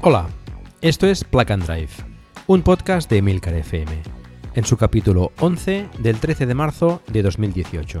Hola, esto es Plug and Drive, un podcast de Emilcar FM, en su capítulo 11 del 13 de marzo de 2018.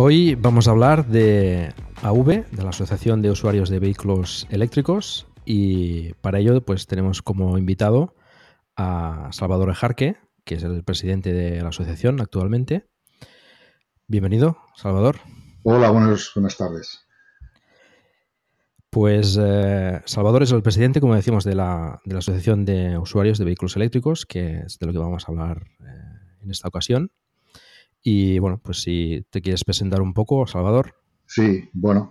Hoy vamos a hablar de AV, de la Asociación de Usuarios de Vehículos Eléctricos, y para ello pues tenemos como invitado a Salvador Ejarque, que es el presidente de la asociación actualmente, Bienvenido, Salvador. Hola, buenas, buenas tardes. Pues eh, Salvador es el presidente, como decimos, de la, Asociación de Usuarios de Vehículos Eléctricos, que es de lo que vamos a hablar eh, en esta ocasión. Y bueno, pues si te quieres presentar un poco, Salvador. Sí, bueno,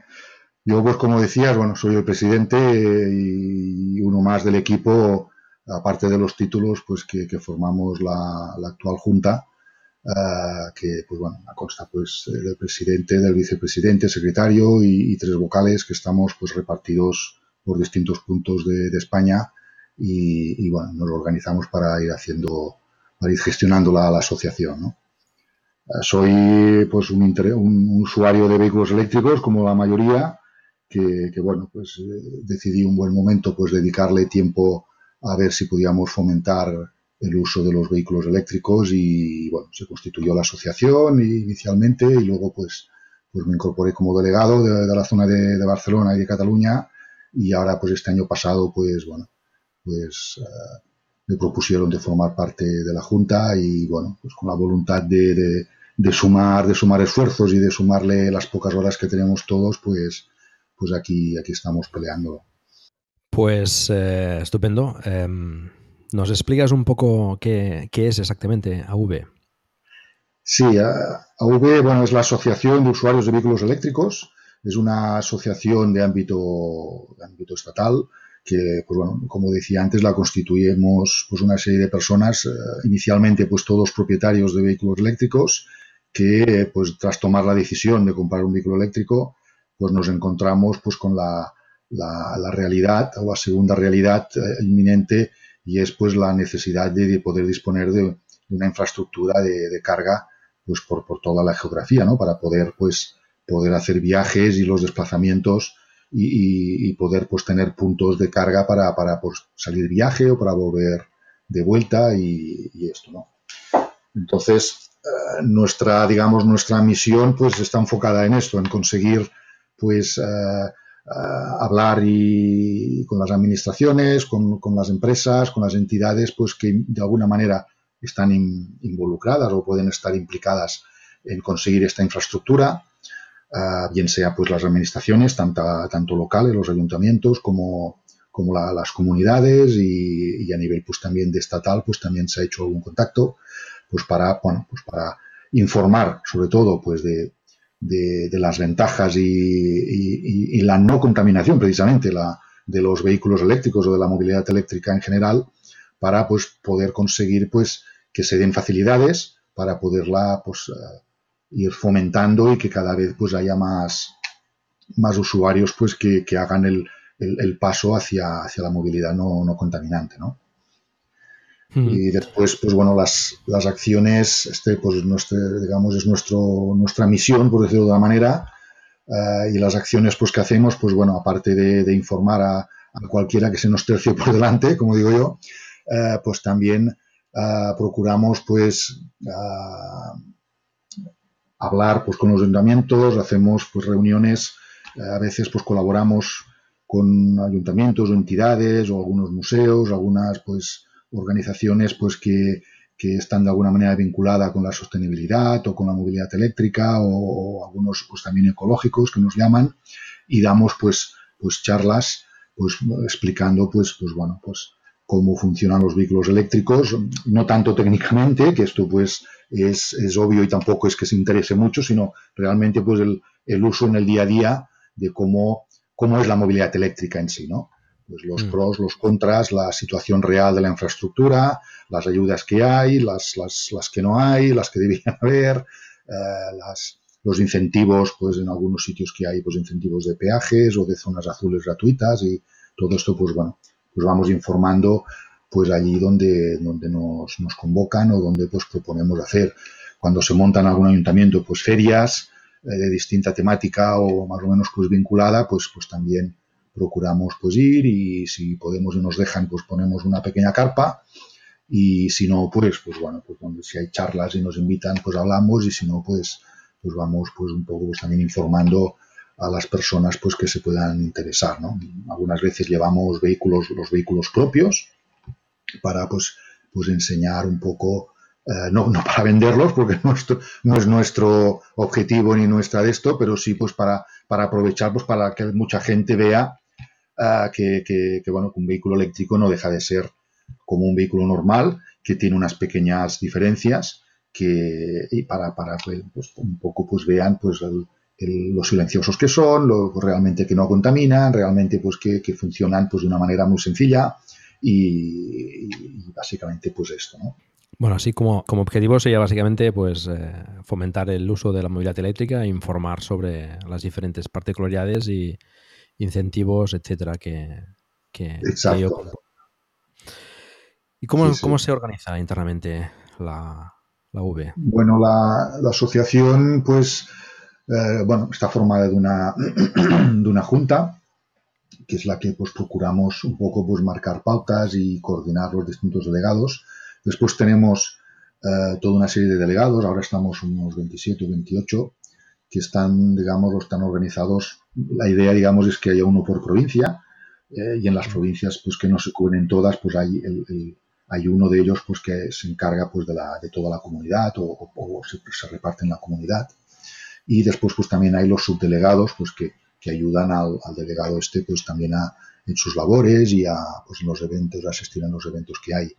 yo pues como decías, bueno, soy el presidente y uno más del equipo, aparte de los títulos, pues que, formamos la, actual junta eh, que pues bueno, consta pues del presidente, del vicepresidente, secretario y, tres vocales que estamos pues repartidos por distintos puntos de, España y, bueno, nos organizamos para ir haciendo, para ir gestionando la, asociación, eh, Soy pues un, un, usuario de vehículos eléctricos como la mayoría que, bueno pues eh, decidí un buen momento pues dedicarle tiempo a ver si podíamos fomentar el uso de los vehículos eléctricos y bueno, se constituyó la asociación inicialmente y luego pues, pues me incorporé como delegado de, la zona de, Barcelona y de Cataluña y ahora pues este año pasado pues bueno, pues eh, me propusieron de formar parte de la Junta y bueno, pues con la voluntad de, sumar, de sumar esfuerzos y de sumarle las pocas horas que tenemos todos, pues, pues aquí, aquí estamos peleando. Pues eh, estupendo. Em, ¿Nos explicas un poco qué, es exactamente AV? Sí, AV bueno, es la Asociación de Usuarios de Vehículos Eléctricos. Es una asociación de ámbito, de ámbito estatal que, pues bueno, como decía antes, la constituimos pues una serie de personas, eh, inicialmente pues todos propietarios de vehículos eléctricos, que pues tras tomar la decisión de comprar un vehículo eléctrico, pues nos encontramos pues con la, la, realidad o la segunda realidad eh, inminente y es pues la necesidad de, poder disponer de, una infraestructura de, carga pues por, toda la geografía, ¿no? Para poder pues poder hacer viajes y los desplazamientos y, poder pues tener puntos de carga para, para pues, salir viaje o para volver de vuelta y, esto, ¿no? Entonces, nuestra, digamos, nuestra misión pues está enfocada en esto, en conseguir pues eh, hablar y con las administraciones, con, las empresas, con las entidades, pues que de alguna manera están involucradas o pueden estar implicadas en conseguir esta infraestructura, ah, bien sea pues las administraciones, tanto, tanto locales, los ayuntamientos, como, como las comunidades y, a nivel pues también de estatal, pues también se ha hecho algún contacto, pues para, bueno, pues para informar sobre todo pues de, de, las ventajas y, la no contaminación precisamente la, de los vehículos eléctricos o de la movilidad eléctrica en general para pues poder conseguir pues que se den facilidades para poderla pues eh, ir fomentando y que cada vez pues haya más más usuarios pues que, hagan el, paso hacia, hacia la movilidad no, no contaminante ¿no? Y después, pues bueno, las, las acciones, este, pues nuestro, digamos, es nuestro, nuestra misión, por decirlo de una manera, eh, y las acciones pues que hacemos, pues bueno, aparte de, informar a, cualquiera que se nos tercie por delante, como digo yo, eh, pues también eh, procuramos pues hablar pues con los ayuntamientos, hacemos pues reuniones, a veces pues colaboramos con ayuntamientos o entidades o algunos museos, algunas pues organizaciones pues que, están de alguna manera vinculadas con la sostenibilidad o con la movilidad eléctrica o, algunos pues también ecológicos que nos llaman y damos pues pues charlas pues explicando pues pues bueno pues cómo funcionan los vehículos eléctricos no tanto técnicamente que esto pues es, es obvio y tampoco es que se interese mucho sino realmente pues el, el uso en el día a día de cómo cómo es la movilidad eléctrica en sí no pues los mm. pros, los contras, la situación real de la infraestructura, las ayudas que hay, las, las, las que no hay, las que deberían haber, eh, las, los incentivos, pues en algunos sitios que hay, pues incentivos de peajes o de zonas azules gratuitas y todo esto, pues bueno, pues vamos informando pues allí donde, donde nos, nos convocan o donde pues proponemos hacer. Cuando se montan en algún ayuntamiento, pues ferias eh, de distinta temática o más o menos pues vinculada, pues, pues también procuramos pues ir y si podemos y nos dejan pues ponemos una pequeña carpa y si no pues pues bueno pues si hay charlas y nos invitan pues hablamos y si no pues pues vamos pues un poco pues también informando a las personas pues que se puedan interesar ¿no? algunas veces llevamos vehículos los vehículos propios para pues pues enseñar un poco eh, no, no para venderlos porque nuestro, no es nuestro objetivo ni nuestra de esto pero sí pues para para aprovechar pues para que mucha gente vea que, bueno, un vehículo eléctrico no deja de ser como un vehículo normal, que tiene unas pequeñas diferencias que y para, para pues, un poco pues vean pues los silenciosos que son, lo, realmente que no contaminan, realmente pues que, funcionan pues de una manera muy sencilla y, básicamente pues esto, ¿no? Bueno, así como, como objetivo sería básicamente pues eh, fomentar el uso de la movilidad eléctrica, informar sobre las diferentes particularidades y, incentivos, etcétera, que, que, ¿Y cómo, cómo se organiza internamente la, la V? Bueno, la, la asociación, pues, eh, bueno, está formada de una, de una junta, que es la que pues procuramos un poco pues marcar pautas y coordinar los distintos delegados. Después tenemos eh, toda una serie de delegados, ahora estamos unos 27 o 28, que están, digamos, están organizados. La idea, digamos, es que haya uno por provincia eh, y en las provincias, pues que no se cubren todas, pues hay, el, hay uno de ellos, pues que se encarga, pues de, la, de toda la comunidad o, se, se, reparte en la comunidad. Y después, pues también hay los subdelegados, pues que, que ayudan al, al, delegado este, pues también a, en sus labores y a, pues en los eventos, a asistir a los eventos que hay.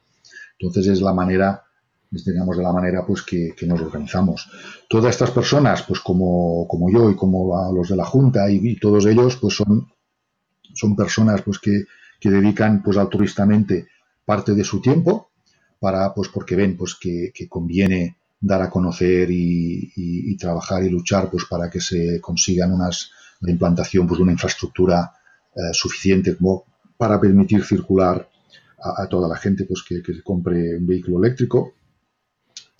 Entonces es la manera digamos, de la manera pues que, nos organizamos. Todas estas personas, pues como, como yo y como los de la Junta y, todos ellos, pues son, son personas pues que, que, dedican pues altruistamente parte de su tiempo para, pues porque ven pues que, conviene dar a conocer y, trabajar y luchar pues para que se consigan unas la implantación pues de una infraestructura eh, suficiente como para permitir circular a, toda la gente pues que, que compre un vehículo eléctrico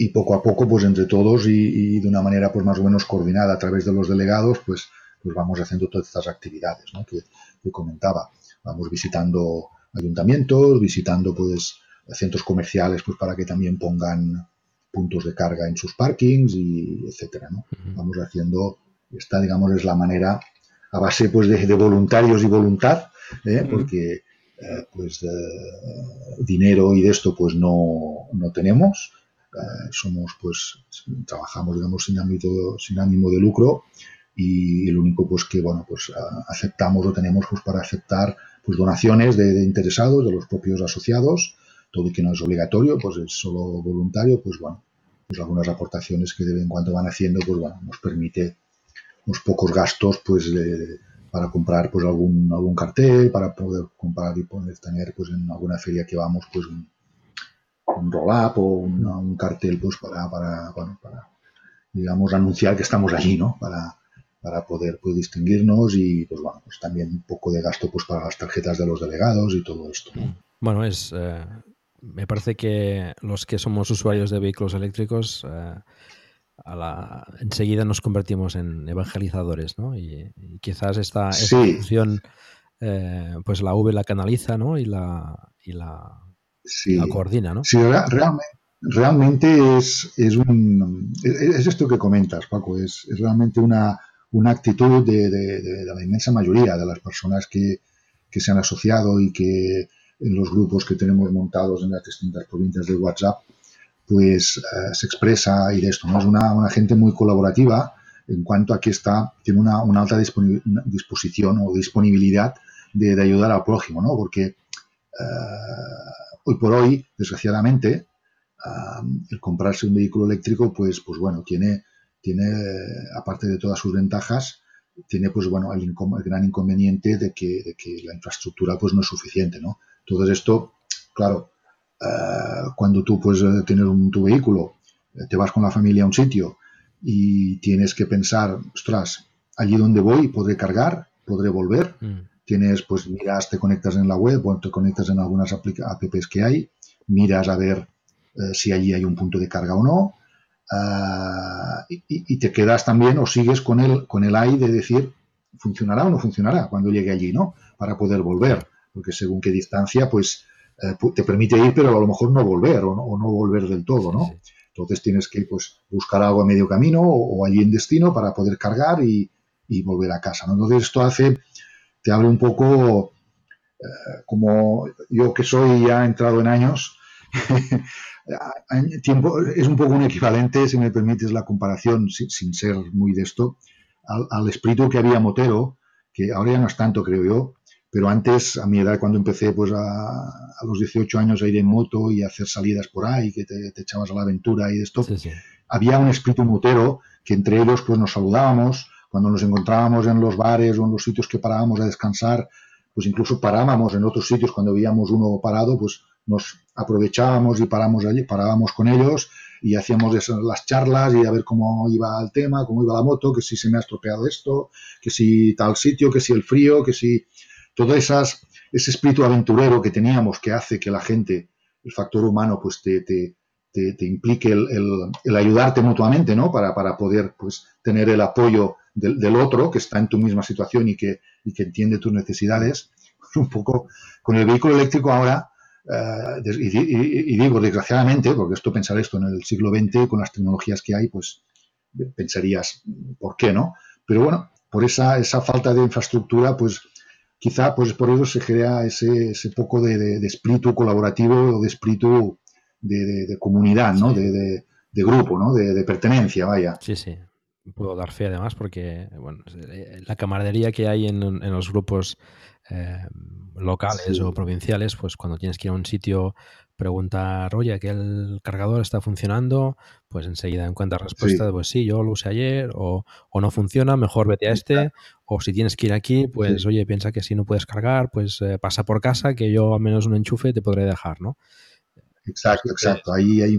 y poco a poco, pues entre todos y, de una manera pues más o menos coordinada a través de los delegados, pues, pues vamos haciendo todas estas actividades ¿no? que, comentaba. Vamos visitando ayuntamientos, visitando pues centros comerciales pues para que también pongan puntos de carga en sus parkings y etcétera, ¿no? Vamos haciendo, esta digamos es la manera a base pues de, voluntarios y voluntad, ¿eh? porque eh, pues dinero y de esto pues no, no tenemos, eh, somos, pues, trabajamos, digamos, sin, ámbito, sin ánimo de lucro y el único, pues, que, bueno, pues aceptamos o tenemos, pues, para aceptar, pues, donaciones de, interesados, de los propios asociados, todo y que no es obligatorio, pues es solo voluntario, pues, bueno, pues algunas aportaciones que de vez en cuando van haciendo, pues, bueno, nos permite unos pocos gastos pues para comprar pues algún algún cartel para poder comprar y poder tener pues en alguna feria que vamos pues un, un roll-up o un, cartel pues para, para, bueno, para digamos anunciar que estamos allí no para para poder pues, distinguirnos y pues bueno pues también un poco de gasto pues para las tarjetas de los delegados y todo esto bueno es eh, me parece que los que somos usuarios de vehículos eléctricos eh, a la, enseguida nos convertimos en evangelizadores, ¿no? Y, quizás esta, función eh, pues la V la canaliza, ¿no? Y la, y la, coordina, ¿no? Sí, realmente, realmente es, es, un, es, esto que comentas, Paco, es, es realmente una, una actitud de, de, la inmensa mayoría de las personas que, que se han asociado y que en los grupos que tenemos montados en las distintas provincias de WhatsApp, pues eh, se expresa y de esto, ¿no? Es una, una, gente muy colaborativa en cuanto a que está, tiene una, una alta disposición o disponibilidad de, de, ayudar al prójimo, ¿no? Porque eh, hoy por hoy, desgraciadamente, eh, el comprarse un vehículo eléctrico, pues, pues bueno, tiene, tiene, aparte de todas sus ventajas, tiene pues bueno el, el gran inconveniente de que, la infraestructura pues no es suficiente, ¿no? Todo esto, claro, eh, cuando tú puedes eh, tener un, tu vehículo, eh, te vas con la familia a un sitio y tienes que pensar, ostras, allí donde voy podré cargar, podré volver. Mm. Tienes, pues miras, te conectas en la web o te conectas en algunas apps que hay, miras a ver si allí hay un punto de carga o no. y, y, te quedas también o sigues con el, con el AI de decir, funcionará o no funcionará cuando llegue allí, ¿no? Para poder volver, porque según qué distancia, pues eh, te permite ir, pero a lo mejor no volver o no, volver del todo, ¿no? Entonces tienes que pues, buscar algo a medio camino o, allí en destino para poder cargar y, volver a casa, ¿no? Entonces esto hace, te abre un poco, eh, como yo que soy ya entrado en años, tiempo, es un poco un equivalente, si me permites la comparación, sin, ser muy de esto, al, al, espíritu que había Motero, que ahora ya no es tanto, creo yo, pero antes, a mi edad, cuando empecé pues a, los 18 años a ir en moto y a hacer salidas por ahí, que te, echabas a la aventura y esto, había un espíritu motero que entre ellos pues nos saludábamos, cuando nos encontrábamos en los bares o en los sitios que parábamos a descansar, pues incluso parábamos en otros sitios cuando veíamos uno parado, pues nos aprovechábamos y paramos allí, parábamos con ellos y hacíamos las charlas y a ver cómo iba el tema, cómo iba la moto, que si se me ha estropeado esto, que si tal sitio, que si el frío, que si todo esas, ese espíritu aventurero que teníamos que hace que la gente, el factor humano, pues te, te, te, implique el, el, ayudarte mutuamente, ¿no? Para, para poder pues, tener el apoyo del, del, otro que está en tu misma situación y que, y que entiende tus necesidades. Un poco con el vehículo eléctrico ahora, uh, y, y, y, digo desgraciadamente, porque esto pensar esto en el siglo XX, con las tecnologías que hay, pues pensarías, ¿por qué no? Pero bueno, por esa, esa falta de infraestructura, pues quizá pues por eso se crea ese, ese poco de, espíritu colaborativo o de espíritu de, comunidad, ¿no? De, grupo, ¿no? De, pertenencia, vaya. Sí, sí. Puedo dar fe además porque bueno, la camaradería que hay en, en los grupos eh, locales o provinciales, pues cuando tienes que ir a un sitio preguntar, oye, que el cargador está funcionando, pues enseguida encuentras respuesta de, pues sí, yo lo usé ayer, o, o, no funciona, mejor vete a este, o si tienes que ir aquí, pues oye, piensa que si no puedes cargar, pues eh, pasa por casa, que yo al menos un enchufe te podré dejar, ¿no? Exacto, exacto. Ahí hay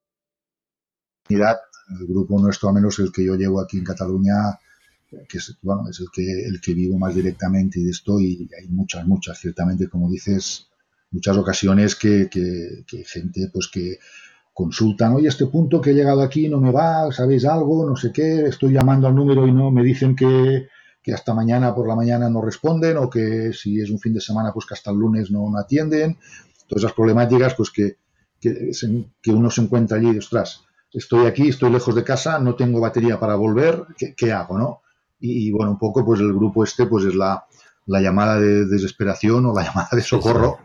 el grupo nuestro, al menos el que yo llevo aquí en Cataluña, que es, es el que el que vivo más directamente y de esto, y hay muchas, muchas, ciertamente, como dices, muchas ocasiones que, gente pues que consultan, oye, este punto que he llegado aquí no me va, ¿sabéis algo? No sé qué, estoy llamando al número y no me dicen que, hasta mañana por la mañana no responden o que si es un fin de semana pues que hasta el lunes no, atienden. Todas esas problemáticas pues que, que, que uno se encuentra allí, ostras, estoy aquí, estoy lejos de casa, no tengo batería para volver, ¿qué, hago, no? Y, bueno, un poco pues el grupo este pues es la, llamada de desesperación o la llamada de socorro.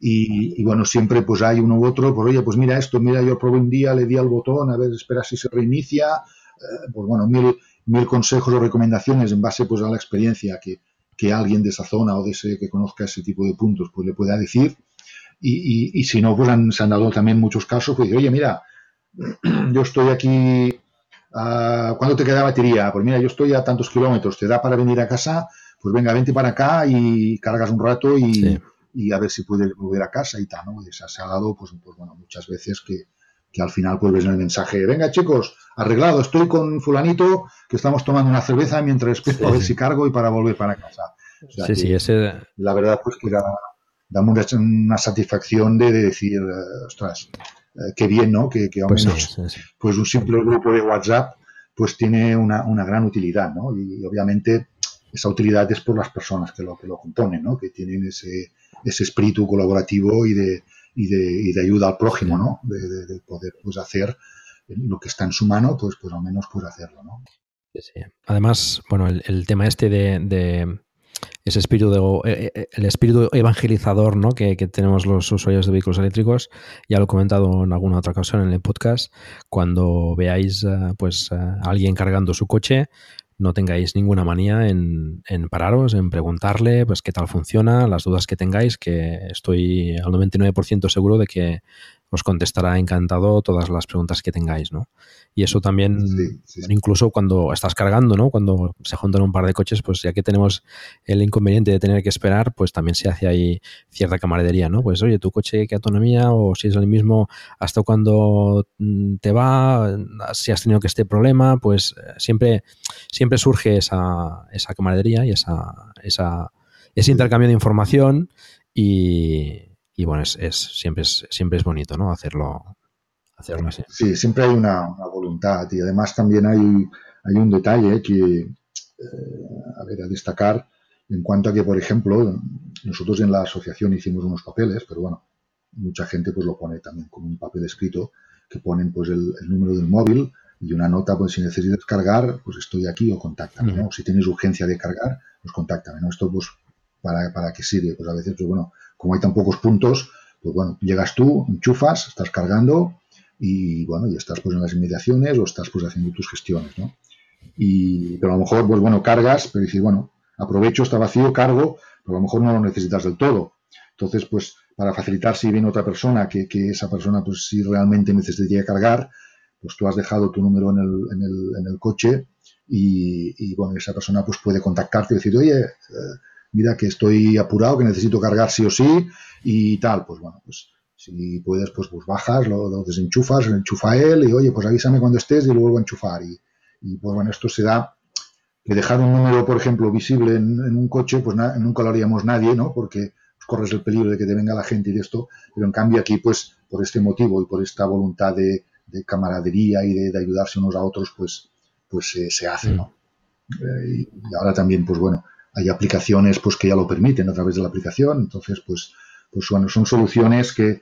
Y, bueno, siempre pues hay uno u otro, pues oye, pues mira esto, mira, yo probé un día, le di al botón, a ver, espera si se reinicia, eh, pues bueno, mil, mil consejos o recomendaciones en base pues a la experiencia que, alguien de esa zona o de ese que conozca ese tipo de puntos pues le pueda decir. Y, si no, pues han, se han dado también muchos casos, pues oye, mira, yo estoy aquí, uh, ¿cuándo te queda batería? Pues mira, yo estoy a tantos kilómetros, ¿te da para venir a casa? Pues venga, vente para acá y cargas un rato y, a ver si puedes volver a casa y tal, ¿no? Y se, ha dado, pues, pues, bueno, muchas veces que, al final pues ves el mensaje, venga chicos, arreglado, estoy con fulanito que estamos tomando una cerveza mientras espero a ver si cargo y para volver para casa. sí, sí, ese... La verdad pues que da, una, satisfacción de, decir, eh, ostras, eh, qué bien, ¿no? Que, que pues, pues, un simple grupo de WhatsApp pues tiene una, gran utilidad, ¿no? Y, obviamente esa utilidad es por las personas que lo, que lo componen, ¿no? Que tienen ese, ese espíritu colaborativo y de, y de, y de ayuda al prójimo, ¿no? De, poder pues hacer lo que está en su mano, pues, pues al menos pues hacerlo, ¿no? Además, bueno, el, tema este de, ese espíritu de, eh, eh, el espíritu evangelizador ¿no? que, tenemos los usuarios de vehículos eléctricos. Ya lo he comentado en alguna otra ocasión en el podcast. Cuando veáis eh, pues, a alguien cargando su coche, no tengáis ninguna manía en, en, pararos, en preguntarle pues qué tal funciona, las dudas que tengáis, que estoy al 99% seguro de que os contestará encantado todas las preguntas que tengáis, ¿no? Y eso también, incluso cuando estás cargando, ¿no? Cuando se juntan un par de coches, pues ya que tenemos el inconveniente de tener que esperar, pues también se hace ahí cierta camaradería, ¿no? Pues oye, tu coche, ¿qué autonomía? O si es el mismo, ¿hasta cuando mm, te va? Si has tenido que este problema, pues eh, siempre, siempre surge esa, esa camaradería y esa, esa, ese intercambio de información y y bueno, es, siempre, es, siempre es bonito, ¿no? Hacerlo, hacerlo así. Sí, siempre hay una, voluntad y además también hay, hay un detalle que, eh, a ver, a destacar en cuanto a que, por ejemplo, nosotros en la asociación hicimos unos papeles, pero bueno, mucha gente pues lo pone también como un papel escrito, que ponen pues el, número del móvil y una nota, pues si necesitas cargar, pues estoy aquí o contáctame, ¿no? Si tienes urgencia de cargar, pues contáctame, ¿no? Esto pues para, para qué sirve, pues a veces, pues bueno, como hay tan pocos puntos, pues bueno, llegas tú, enchufas, estás cargando y bueno, y estás pues en las inmediaciones o estás pues haciendo tus gestiones, ¿no? Y, pero a lo mejor, pues bueno, cargas, pero dices, bueno, aprovecho, está vacío, cargo, pero a lo mejor no lo necesitas del todo. Entonces, pues para facilitar si viene otra persona, que, que esa persona, pues si realmente necesitaría cargar, pues tú has dejado tu número en el, en el, en el coche y, y, bueno, esa persona pues puede contactarte y decir, oye, eh, mira que estoy apurado, que necesito cargar sí o sí y tal, pues bueno, pues si puedes, pues, pues bajas, lo, desenchufas, lo enchufa él y oye, pues avísame cuando estés y lo vuelvo a enchufar. Y, y pues bueno, esto se da que dejar un número, por ejemplo, visible en, un coche, pues nunca lo haríamos nadie, ¿no? Porque pues, corres el peligro de que te venga la gente y de esto, pero en cambio aquí, pues por este motivo y por esta voluntad de, camaradería y de, ayudarse unos a otros, pues, pues se hace, ¿no? Mm. Eh, y ahora también, pues bueno, hay aplicaciones pues que ya lo permiten a través de la aplicación, entonces pues, pues bueno, son soluciones que,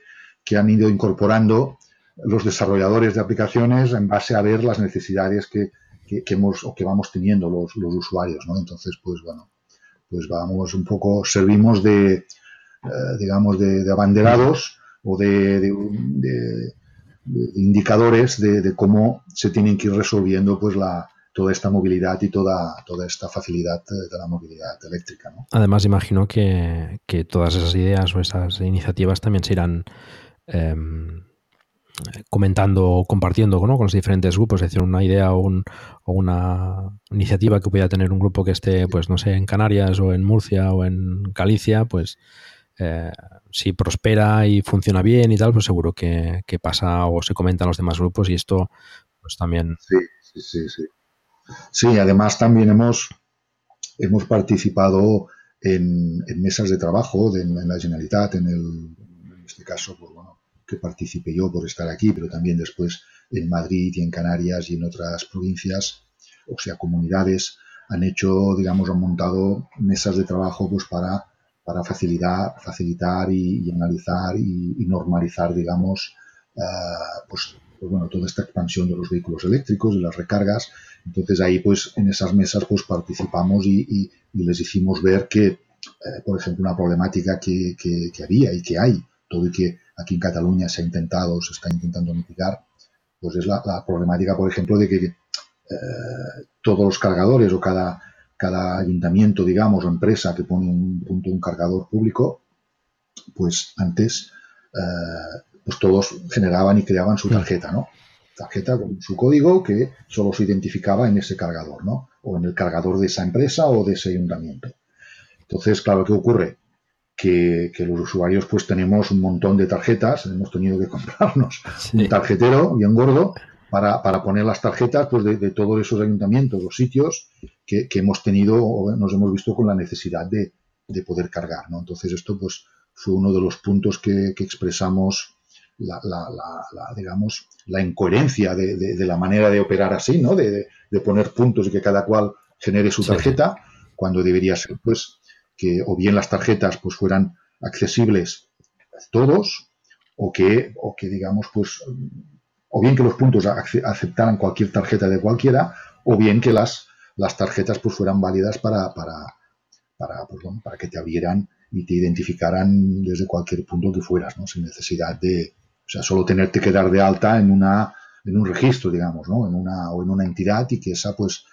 han ido incorporando los desarrolladores de aplicaciones en base a ver las necesidades que, hemos o que vamos teniendo los, usuarios, ¿no? Entonces, pues bueno, pues vamos un poco, servimos de, eh, digamos, de, abanderados o de, indicadores de, cómo se tienen que ir resolviendo pues la, toda esta movilidad y toda, toda esta facilidad de la movilidad eléctrica. Además, imagino que, todas esas ideas o esas iniciativas también se irán em, comentando o compartiendo con los diferentes grupos, es decir, una idea o, una iniciativa que pueda tener un grupo que esté, pues no sé, en Canarias o en Murcia o en Galicia, pues eh, si prospera y funciona bien y tal, pues seguro que, pasa o se comentan los demás grupos y esto pues también... Sí, sí, sí, sí. Sí, además también hemos, hemos participado en, mesas de trabajo de, en la Generalitat, en, el, en este caso, pues bueno, que participé yo por estar aquí, pero también después en Madrid y en Canarias y en otras provincias, o sea, comunidades, han hecho, digamos, han montado mesas de trabajo pues para, para facilitar, facilitar y, analizar y, normalizar, digamos, eh, pues, pues, bueno, toda esta expansión de los vehículos eléctricos, y las recargas. Entonces ahí, pues, en esas mesas, pues participamos y, les hicimos ver que, eh, por ejemplo, una problemática que, que, que había y que hay, todo y que aquí en Cataluña se ha intentado, se está intentando mitigar, pues es la, problemática, por ejemplo, de que eh, todos los cargadores o cada, cada ayuntamiento, digamos, o empresa que pone un punto un cargador público, pues antes eh, pues todos generaban y creaban su tarjeta, ¿no? Tarjeta con su código que solo se identificaba en ese cargador, ¿no? O en el cargador de esa empresa o de ese ayuntamiento. Entonces, claro, ¿qué ocurre? que, los usuarios pues tenemos un montón de tarjetas, hemos tenido que comprarnos un tarjetero bien gordo para, para, poner las tarjetas pues, de, todos esos ayuntamientos o sitios que, hemos tenido o nos hemos visto con la necesidad de, de, poder cargar. ¿no? Entonces esto pues fue uno de los puntos que, expresamos la, la, la, digamos, la incoherencia de, la manera de operar así, ¿no? De, poner puntos y que cada cual genere su tarjeta, cuando debería ser pues que o bien las tarjetas pues fueran accesibles a todos o que, o que digamos pues o bien que los puntos aceptaran cualquier tarjeta de cualquiera o bien que las, las tarjetas pues fueran válidas para, para, para, pues, para que te abrieran y te identificaran desde cualquier punto que fueras, ¿no? sin necesidad de, o sea, solo tenerte que dar de alta en una en un registro, digamos, ¿no? En una o en una entidad y que esa pues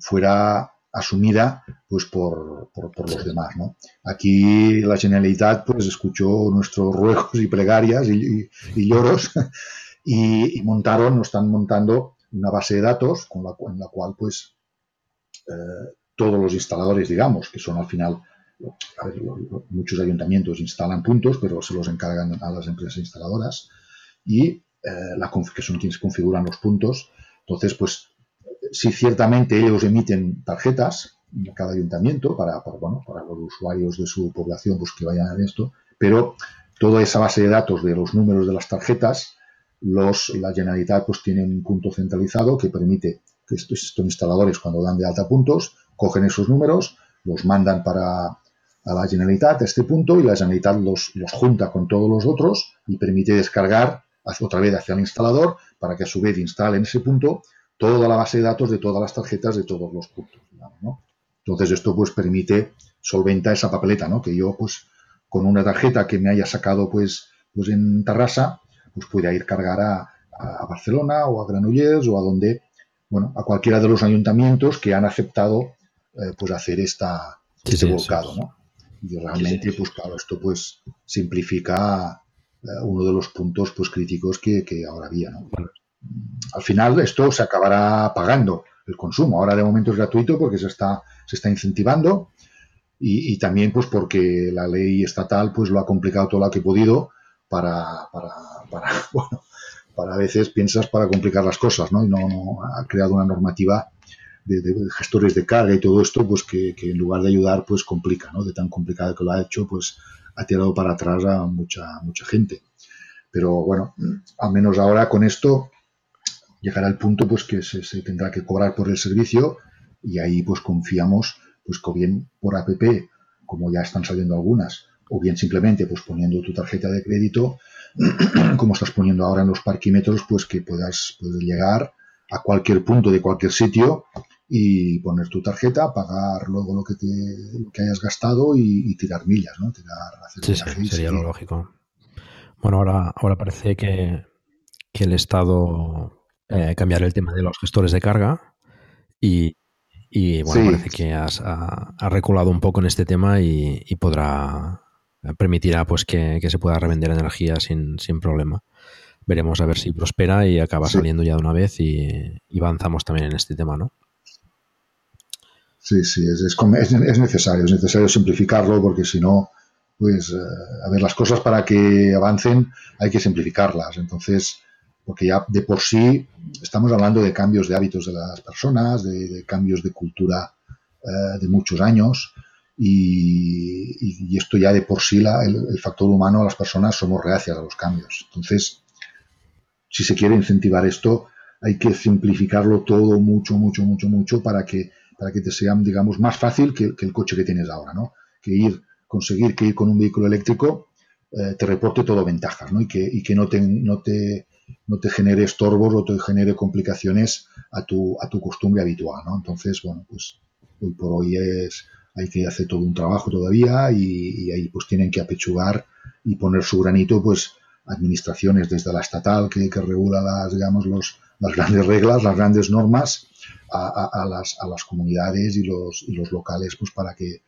fuera asumida pues por, por, los demás. ¿no? Aquí la Generalitat pues escuchó nuestros ruegos y plegarias y, lloros y, montaron, nos están montando una base de datos con la, en la cual pues eh, todos los instaladores, digamos, que son al final, muchos ayuntamientos instalan puntos, pero se los encargan a las empresas instaladoras y eh, que son quienes configuran los puntos. Entonces, pues si ciertamente ellos emiten tarjetas en cada ayuntamiento para, bueno, para los usuarios de su población pues que vayan a esto, pero toda esa base de datos de los números de las tarjetas, la Generalitat pues tiene un punto centralizado que permite que estos, instaladores cuando dan de alta puntos, cogen esos números, los mandan para a la Generalitat a este punto y la Generalitat los, los junta con todos los otros y permite descargar otra vez hacia el instalador para que a su vez instale en ese punto toda la base de datos de todas las tarjetas de todos los puntos. Entonces esto pues permite solventa esa papeleta, ¿no? Que yo pues con una tarjeta que me haya sacado pues, pues en Tarrasa, pues pueda ir cargar a, Barcelona o a Granollers o a donde, bueno, a cualquiera de los ayuntamientos que han aceptado eh, pues hacer esta, este volcado, ¿no? Y realmente, pues claro, esto pues simplifica eh, uno de los puntos pues críticos que, que ahora había, ¿no? al final esto se acabará pagando el consumo. Ahora de momento es gratuito porque se está, se está incentivando y, también pues porque la ley estatal pues lo ha complicado todo lo que ha podido para, para, para, bueno, para a veces piensas para complicar las cosas, ¿no? Y no, ha creado una normativa de, gestores de carga y todo esto, pues que, en lugar de ayudar, pues complica, ¿no? De tan complicado que lo ha hecho, pues ha tirado para atrás a mucha, mucha gente. Pero bueno, al menos ahora con esto llegará el punto pues que se, tendrá que cobrar por el servicio y ahí pues confiamos pues que bien por app como ya están saliendo algunas o bien simplemente pues poniendo tu tarjeta de crédito como estás poniendo ahora en los parquímetros pues que puedas, llegar a cualquier punto de cualquier sitio y poner tu tarjeta, pagar luego lo que te que hayas gastado y, tirar millas, ¿no? Tirar, sí, sería lo lógico. Bueno, ahora, ahora parece que, que el Estado eh, cambiará el tema de los gestores de carga y, bueno, parece que has, ha, reculado un poco en este tema y, podrá permitirá pues que, se pueda revender energía sin, sin, problema. Veremos a ver si prospera y acaba saliendo ya de una vez y, avanzamos también en este tema, ¿no? Sí, sí, es, es, necesario, es necesario simplificarlo porque si no, pues, eh, a ver, las cosas para que avancen hay que simplificarlas. Entonces, porque ya de por sí estamos hablando de cambios de hábitos de las personas, de, cambios de cultura eh, de muchos años y, esto ya de por sí la, el, factor humano, las personas somos reacias a los cambios. Entonces, si se quiere incentivar esto, hay que simplificarlo todo mucho, mucho, mucho, mucho para que, para que te sea, digamos, más fácil que, el coche que tienes ahora, ¿no? Que ir, conseguir que ir con un vehículo eléctrico eh, te reporte todo ventajas, ¿no? Y que, y que no te, no te no te genere estorbos o te genere complicaciones a tu, a tu costumbre habitual, ¿no? Entonces, bueno, pues hoy por hoy es, hay que hacer todo un trabajo todavía y, ahí pues tienen que apechugar y poner su granito, pues administraciones desde la estatal que, regula las, digamos, los, las grandes reglas, las grandes normas a, las, a las comunidades y los, y los locales, pues para que,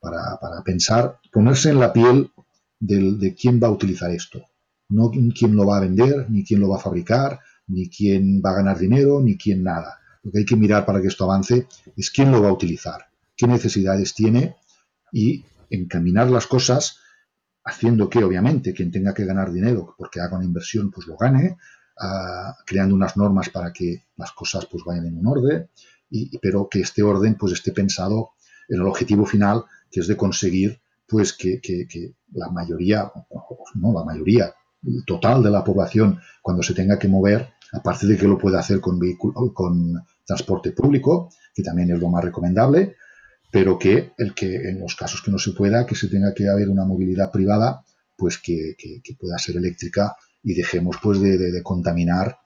para, para pensar, ponerse en la piel del, de quién va a utilizar esto no quién lo va a vender, ni quién lo va a fabricar, ni quién va a ganar dinero, ni quién nada. Lo que hay que mirar para que esto avance es quién lo va a utilizar, qué necesidades tiene y encaminar las cosas haciendo que, obviamente, quien tenga que ganar dinero porque haga una inversión, pues lo gane, ah, creando unas normas para que las cosas pues vayan en un orden, y, pero que este orden pues esté pensado en el objetivo final, que es de conseguir pues que, que la mayoría, no la mayoría, total de la población cuando se tenga que mover, aparte de que lo pueda hacer con, vehículo, con transporte público, que también es lo más recomendable, pero que el que en los casos que no se pueda, que se tenga que haber una movilidad privada, pues que, pueda ser eléctrica y dejemos pues de, contaminar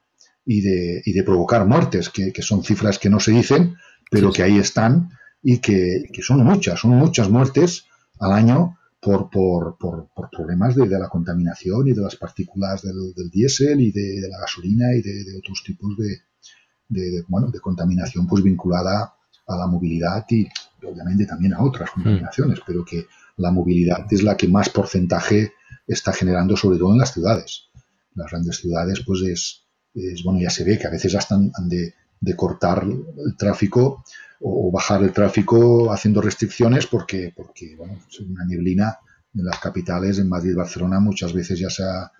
y de, y de, provocar muertes, que, son cifras que no se dicen, pero que ahí están y que, que son muchas, son muchas muertes al año por, por, por, por problemas de, de, la contaminación y de las partículas del, del diésel y de, de, la gasolina y de, otros tipos de, bueno, de contaminación pues vinculada a la movilidad y obviamente también a otras mm. contaminaciones, pero que la movilidad es la que más porcentaje está generando sobre todo en las ciudades. Las grandes ciudades pues es, es bueno, ya se ve que a veces hasta han de, de cortar el tráfico o, bajar el tráfico haciendo restricciones porque, porque bueno, es una neblina en las capitales, en Madrid Barcelona, muchas veces ya se ha,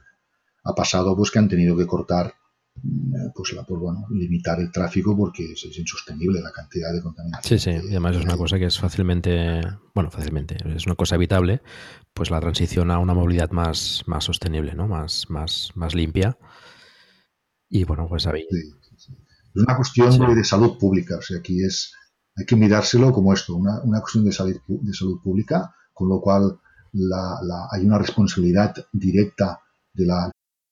ha pasado pues que han tenido que cortar mm, pues, la, pues bueno, limitar el tráfico porque es, insostenible la cantidad de contaminación. Sí, sí, y además es una cosa que es fácilmente, bueno, fácilmente, es una cosa evitable, pues la transición a una movilidad más, más sostenible, ¿no? Más, más, más limpia. Y bueno, pues ahí. Es una cuestión de salud pública, o sea, aquí es, hay que mirárselo como esto, una, una cuestión de salud, de salud pública, con lo cual la, la, hay una responsabilidad directa de la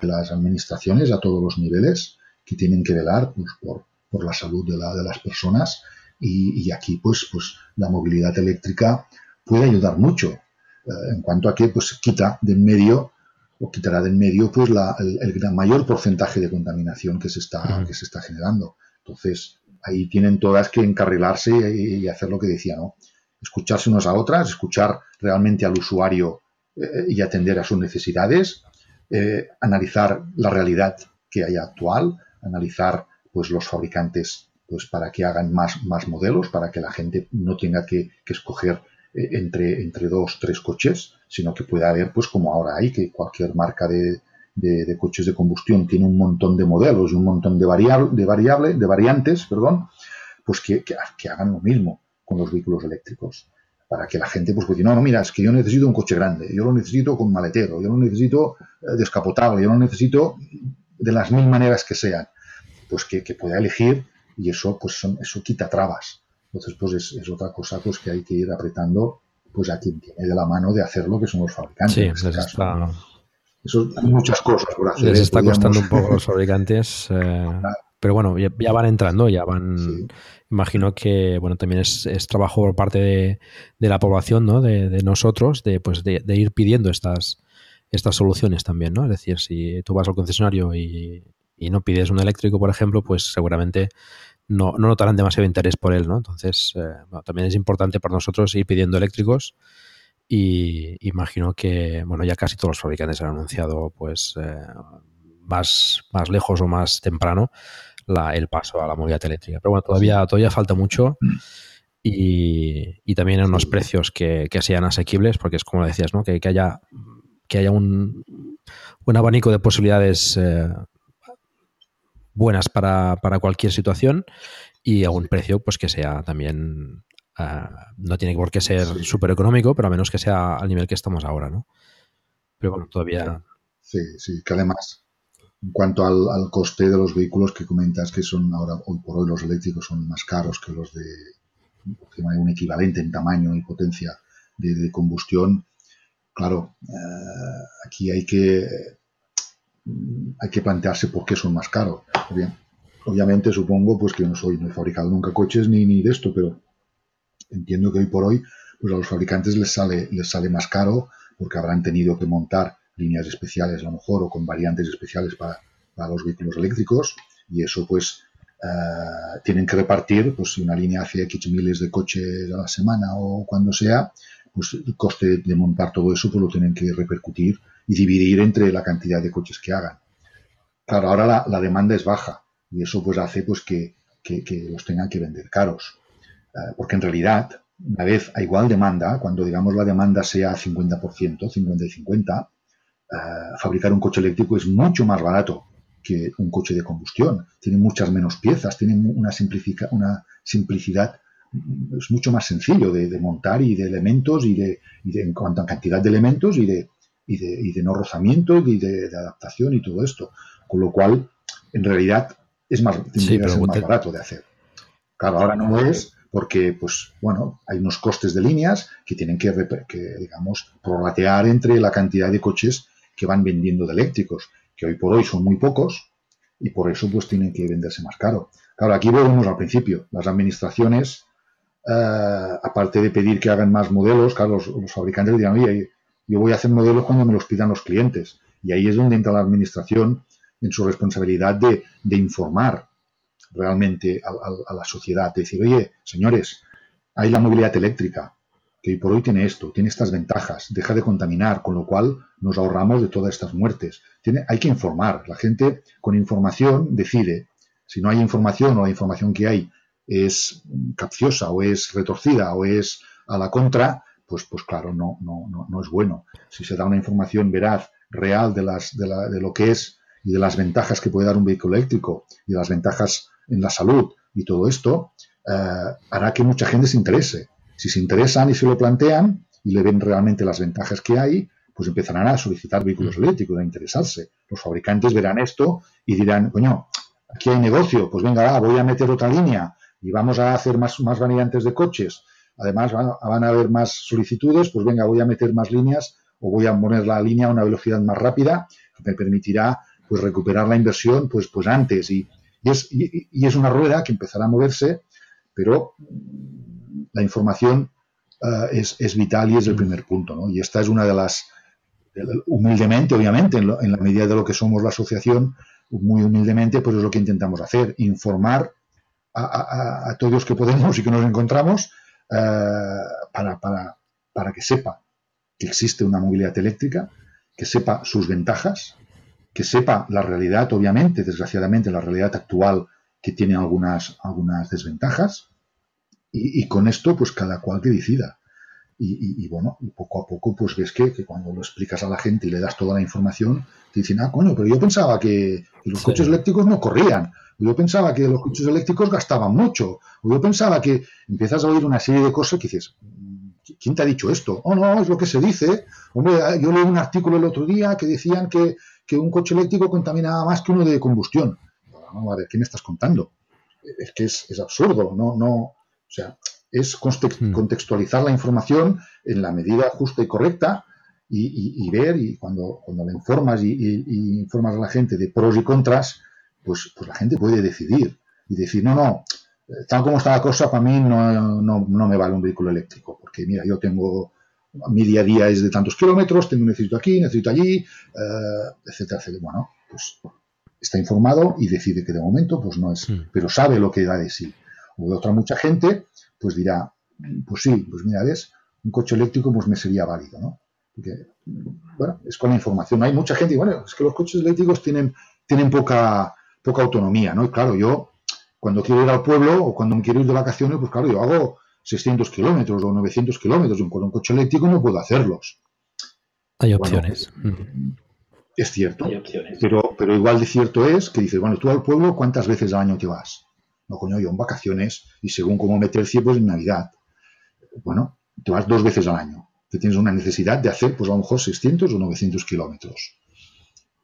Las administraciones a todos los niveles que tienen que velar pues, por, por, la salud de, la, de las personas y, y, aquí pues, pues la movilidad eléctrica puede ayudar mucho eh, en cuanto a que pues quita de en medio o quitará de en medio pues la, el, el, mayor porcentaje de contaminación que se está, uh -huh. que se está generando. Entonces ahí tienen todas que encarrilarse y, y, hacer lo que decía, ¿no? Escucharse unas a otras, escuchar realmente al usuario eh, y atender a sus necesidades eh, analizar la realidad que hay actual, analizar pues los fabricantes pues para que hagan más, más modelos, para que la gente no tenga que, escoger eh, entre, entre dos, tres coches, sino que pueda haber, pues como ahora hay, que cualquier marca de, de, coches de combustión tiene un montón de modelos y un montón de, variable, de, variable, de variantes, perdón, pues que, que hagan lo mismo con los vehículos eléctricos para que la gente pues diga, no, no, mira, es que yo necesito un coche grande, yo lo necesito con maletero, yo lo necesito eh, descapotable, yo lo necesito de las mil maneras que sean, pues que, que pueda elegir y eso pues son, eso quita trabas. Entonces pues es, es, otra cosa pues que hay que ir apretando pues a quien tiene de la mano de hacerlo, que son los fabricantes. Sí, en este está... Eso, hay muchas cosas por hacer. Les está costando un poco los fabricantes. Eh... Claro. Pero bueno, ya, ya, van entrando, ya van. Sí. Imagino que bueno también es, es trabajo por parte de, de la población, ¿no? De, de nosotros, de pues de, de, ir pidiendo estas, estas soluciones también, ¿no? Es decir, si tú vas al concesionario y, y no pides un eléctrico, por ejemplo, pues seguramente no, no notarán demasiado interés por él, ¿no? Entonces, eh, bueno, también es importante para nosotros ir pidiendo eléctricos y imagino que, bueno, ya casi todos los fabricantes han anunciado, pues, eh, más, más lejos o más temprano la, el paso a la movilidad eléctrica. Pero bueno, todavía, todavía falta mucho y, y también en unos precios que, que, sean asequibles, porque es como decías, ¿no? Que, que haya, que haya un, un abanico de posibilidades eh, buenas para, para, cualquier situación y a un precio pues que sea también uh, no tiene por qué ser súper económico, pero a menos que sea al nivel que estamos ahora, ¿no? Pero bueno, todavía... Sí, sí, que además en cuanto al, coste de los vehículos que comentas que son ahora, hoy por hoy los eléctricos son más caros que los de un equivalente en tamaño y potencia de, combustión, claro, eh, aquí hay que hay que plantearse por qué son más caros. Obviamente supongo pues que no soy, no fabricado nunca coches ni, ni de esto, pero entiendo que hoy por hoy pues a los fabricantes les sale, les sale más caro porque habrán tenido que montar líneas especiales a lo mejor o con variantes especiales para, los vehículos eléctricos y eso pues uh, tienen que repartir pues si una línea hace X miles de coches a la semana o cuando sea pues el coste de montar todo eso pues lo tienen que repercutir y dividir entre la cantidad de coches que hagan. Claro ahora la, demanda es baja y eso pues hace pues que, los tengan que vender caros. Uh, porque en realidad una vez a igual demanda, cuando digamos la demanda sea 50%, 50 y 50, uh, fabricar un coche eléctrico es mucho más barato que un coche de combustión. Tiene muchas menos piezas, tiene una, una simplicidad, es mucho más sencillo de, de montar y de elementos y de, y de, en cuanto a cantidad de elementos y de, y de, y de no rozamiento y de, adaptación y todo esto. Con lo cual, en realidad, es más, sí, ser más barato de hacer. Claro, ahora no es porque, pues, bueno, hay unos costes de líneas que tienen que, que digamos, prorratear entre la cantidad de coches que van vendiendo de eléctricos, que hoy por hoy son muy pocos y por eso pues tienen que venderse más caro. Claro, aquí volvemos al principio. Las administraciones, eh, aparte de pedir que hagan más modelos, claro, los, fabricantes dirán, oye, yo voy a hacer modelos cuando me los pidan los clientes. Y ahí es donde entra la administración en su responsabilidad de, informar realmente a, a, a, la sociedad, de decir, oye, señores, hay la movilidad eléctrica, que por hoy tiene esto, tiene estas ventajas, deja de contaminar, con lo cual nos ahorramos de todas estas muertes. Tiene, hay que informar, la gente con información decide. Si no hay información o la información que hay es capciosa o es retorcida o es a la contra, pues, pues claro, no, no, no, no es bueno. Si se da una información veraz, real de, las, de, la, de lo que es y de las ventajas que puede dar un vehículo eléctrico y de las ventajas en la salud y todo esto, eh, hará que mucha gente se interese. Si se interesan y se lo plantean y le ven realmente las ventajas que hay, pues empezarán a solicitar vehículos eléctricos, a interesarse. Los fabricantes verán esto y dirán, coño, aquí hay negocio, pues venga, voy a meter otra línea y vamos a hacer más, más variantes de coches. Además, van, van a haber más solicitudes, pues venga, voy a meter más líneas o voy a poner la línea a una velocidad más rápida que me permitirá pues recuperar la inversión pues, pues antes. Y, es, y, es una rueda que empezará a moverse, pero la información uh, es, es, vital y es el primer punto. ¿no? Y esta es una de las, humildemente, obviamente, en, lo, en, la medida de lo que somos la asociación, muy humildemente, pues es lo que intentamos hacer, informar a, a, a todos los que podemos y que nos encontramos uh, para, para, para que sepa que existe una movilidad eléctrica, que sepa sus ventajas, que sepa la realidad, obviamente, desgraciadamente, la realidad actual que tiene algunas, algunas desventajas, y, y con esto, pues cada cual que decida. Y, y, y, bueno, y poco a poco, pues ves que, que, cuando lo explicas a la gente y le das toda la información, te dicen, ah, coño, pero yo pensaba que, que los sí. coches eléctricos no corrían, o yo pensaba que los coches eléctricos gastaban mucho, o yo pensaba que empiezas a oír una serie de cosas que dices, ¿quién te ha dicho esto? Oh, no, es lo que se dice. Hombre, yo leí un artículo el otro día que decían que, que un coche eléctrico contaminaba más que uno de combustión. Vamos a ver, ¿qué me estás contando? Es que es, es absurdo, no, no, o sea, es contextualizar la información en la medida justa y correcta y, y, y ver, y cuando, cuando le informas y, y, informas a la gente de pros y contras, pues, pues la gente puede decidir y decir, no, no, tal como está la cosa, para mí no, no, no me vale un vehículo eléctrico, porque mira, yo tengo mi día a día es de tantos kilómetros, tengo necesito aquí, necesito allí, eh, etcétera, etcétera. Bueno, pues está informado y decide que de momento pues no es, mm. pero sabe lo que da de sí. O de otra mucha gente, pues dirá, pues sí, pues mira, ves, un coche eléctrico pues me sería válido, ¿no? Porque, bueno, es con la información. Hay mucha gente, y bueno, es que los coches eléctricos tienen, tienen poca, poca autonomía, ¿no? Y claro, yo cuando quiero ir al pueblo o cuando me quiero ir de vacaciones, pues claro, yo hago 600 kilómetros o 900 kilómetros. Con un coche eléctrico no puedo hacerlos. Hay opciones. Bueno, es cierto. Hay opciones. Pero, pero igual de cierto es que dices, bueno, tú al pueblo, ¿cuántas veces al año te vas? No, coño, yo en vacaciones y según cómo me tercie, pues en Navidad. Bueno, te vas dos veces al año. Te tienes una necesidad de hacer, pues a lo mejor 600 o 900 kilómetros.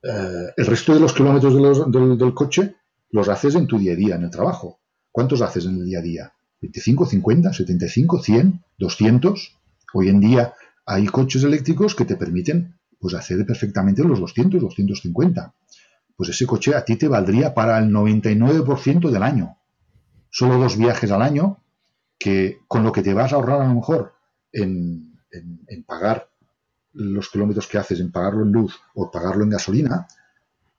Eh, el resto de los kilómetros de los, del, del coche los haces en tu día a día, en el trabajo. ¿Cuántos haces en el día a día? 25, 50, 75, 100, 200. Hoy en día hay coches eléctricos que te permiten pues, hacer perfectamente los 200, 250. Pues ese coche a ti te valdría para el 99% del año. Solo dos viajes al año, que con lo que te vas a ahorrar a lo mejor en, en, en pagar los kilómetros que haces, en pagarlo en luz o pagarlo en gasolina,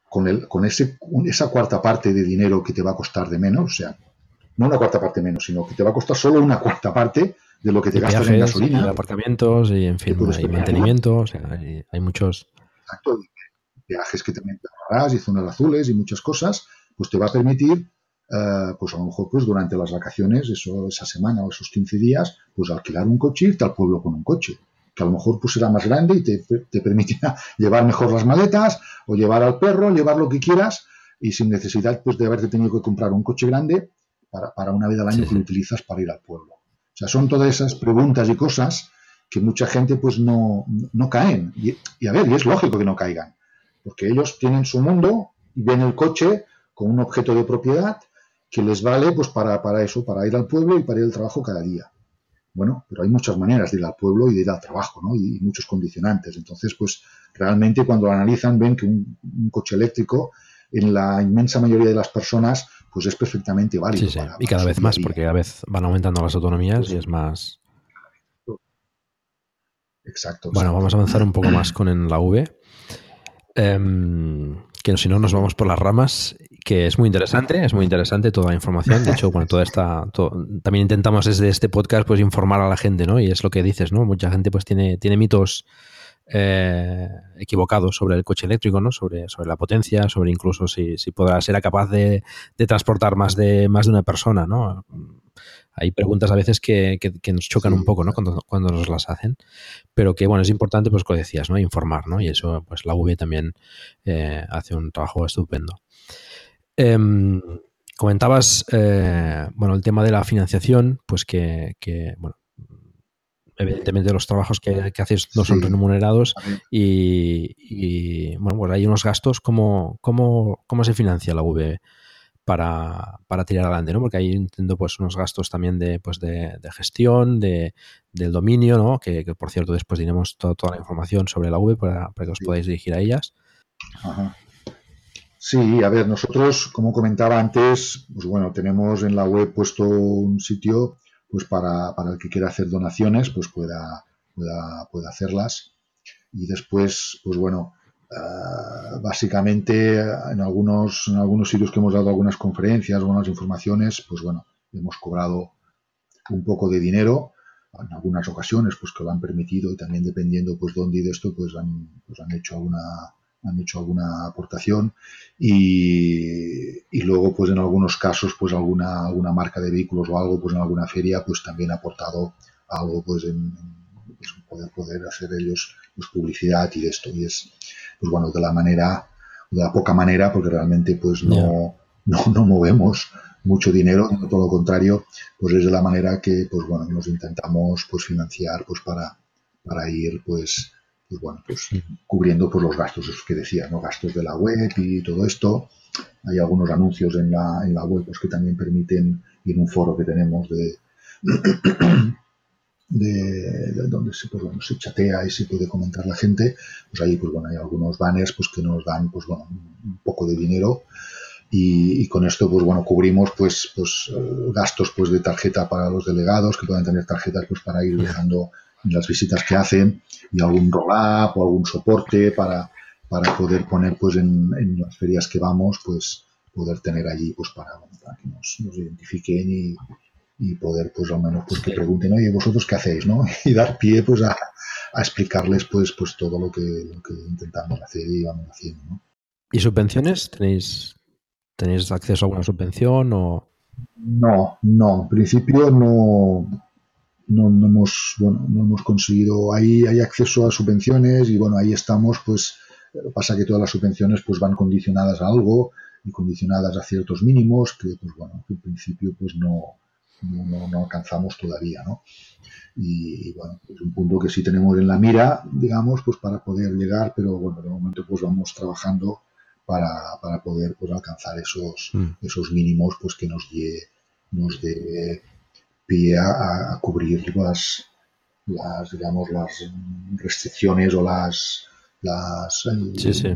con, el, con ese, esa cuarta parte de dinero que te va a costar de menos, o sea, no una cuarta parte menos, sino que te va a costar solo una cuarta parte de lo que te gastas en gasolina. Y aparcamientos y, en fin, hay mantenimiento, o sea, hay, hay, muchos... Exacto, viajes que también te ahorrarás y zonas azules y muchas cosas, pues te va a permitir, eh, pues a lo mejor pues durante las vacaciones, eso, esa semana o esos 15 días, pues alquilar un coche y irte al pueblo con un coche que a lo mejor pues será más grande y te, te permitirá llevar mejor las maletas o llevar al perro, llevar lo que quieras y sin necesidad pues de haberte tenido que comprar un coche grande para, para una vez al año sí. que lo utilizas para ir al pueblo. O sea, son todas esas preguntas y cosas que mucha gente pues no, no caen. Y, y, a ver, y es lógico que no caigan, porque ellos tienen su mundo y ven el coche como un objeto de propiedad que les vale pues para, para eso, para ir al pueblo y para ir al trabajo cada día. Bueno, pero hay muchas maneras de ir al pueblo y de ir al trabajo, ¿no? Y, y muchos condicionantes. Entonces, pues realmente cuando lo analizan ven que un, un, coche eléctrico en la inmensa mayoría de las personas pues es perfectamente válido. Sí, sí. Para, y cada vez más, porque cada vez van aumentando las autonomías pues, y es más... Exacto. Bueno, exacto. vamos a avanzar un poco más con la V. Eh, que si no nos vamos por las ramas, que es muy interesante, es muy interesante toda la información. De hecho, bueno, toda esta, todo, también intentamos desde este podcast pues informar a la gente, ¿no? Y es lo que dices, ¿no? Mucha gente pues tiene, tiene mitos eh, equivocado sobre el coche eléctrico, ¿no? Sobre, sobre la potencia, sobre incluso si, si podrá ser capaz de, de, transportar más de, más de una persona, ¿no? Hay preguntas a veces que, que, nos chocan un poco, ¿no? Cuando, cuando, nos las hacen, pero que, bueno, es importante, pues, como decías, ¿no? Informar, ¿no? Y eso, pues, la UV también eh, hace un trabajo estupendo. Eh, comentabas, eh, bueno, el tema de la financiación, pues que, que bueno, evidentemente los trabajos que, que haces no son remunerados y, y, bueno, pues hay unos gastos. ¿Cómo, cómo, cómo se financia la V para, para, tirar adelante? ¿no? Porque ahí entiendo pues unos gastos también de, pues de, de gestión, de, del dominio, ¿no? Que, que, por cierto después diremos toda, toda la información sobre la V para, para que os podáis dirigir a ellas. Ajá. Sí, a ver, nosotros, como comentaba antes, pues bueno, tenemos en la web puesto un sitio pues para, para el que quiera hacer donaciones, pues pueda, pueda, pueda hacerlas. Y después, pues bueno, uh, básicamente en algunos, en algunos sitios que hemos dado algunas conferencias, algunas informaciones, pues bueno, hemos cobrado un poco de dinero en algunas ocasiones pues que lo han permitido y también dependiendo pues dónde y de esto pues han, pues han hecho alguna han hecho alguna aportación y, y, luego pues en algunos casos pues alguna alguna marca de vehículos o algo pues en alguna feria pues también ha aportado algo pues en, pues, poder poder hacer ellos pues publicidad y esto y es pues bueno de la manera de la poca manera porque realmente pues no yeah. no, no movemos mucho dinero, todo lo contrario, pues es de la manera que, pues bueno, nos intentamos pues financiar pues para, para ir pues pues bueno, pues cubriendo pues los gastos que decía, ¿no? Gastos de la web y todo esto. Hay algunos anuncios en la, en la web pues, que también permiten, y en un foro que tenemos de, de, de donde se, pues, bueno, se chatea y se puede comentar la gente, pues ahí pues bueno, hay algunos banners pues que nos dan pues bueno, un poco de dinero y, y, con esto pues bueno cubrimos pues pues gastos pues de tarjeta para los delegados que puedan tener tarjetas pues para ir dejando las visitas que hacen y algún roll-up o algún soporte para, para poder poner pues en, en, las ferias que vamos pues poder tener allí pues para, para que nos, nos identifiquen y, y, poder pues al menos pues que pregunten oye vosotros qué hacéis no y dar pie pues a, a explicarles pues pues todo lo que, lo que intentamos hacer y vamos haciendo ¿no? y subvenciones tenéis tenéis acceso a alguna subvención o no no. En principio no no, no, hemos bueno no hemos conseguido ahí hay acceso a subvenciones y bueno ahí estamos pues pasa que todas las subvenciones pues van condicionadas a algo y condicionadas a ciertos mínimos que pues bueno que en principio pues no no, no, alcanzamos todavía no y, y, bueno es un punto que sí tenemos en la mira digamos pues para poder llegar pero bueno de momento pues vamos trabajando para, para poder pues alcanzar esos mm. esos mínimos pues que nos dé nos dé pie a, a cubrir las, las, digamos, las restricciones o las, las, sí, sí.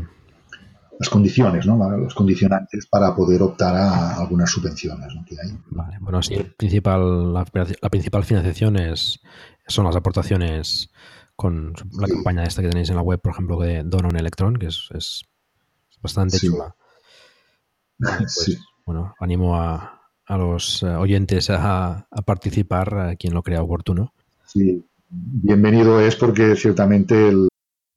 las condiciones, ¿no? Los condicionantes para poder optar a algunas subvenciones ¿no? que hay. Vale. Bueno, sí, el principal, la, la, principal financiación es, son las aportaciones con la sí. campaña esta que tenéis en la web, por ejemplo, de Dona un Electrón, que es, es bastante chula. Pues. Bueno, animo a, a los uh, oyentes a, a participar, a quien lo crea oportuno. Sí, bienvenido es porque ciertamente el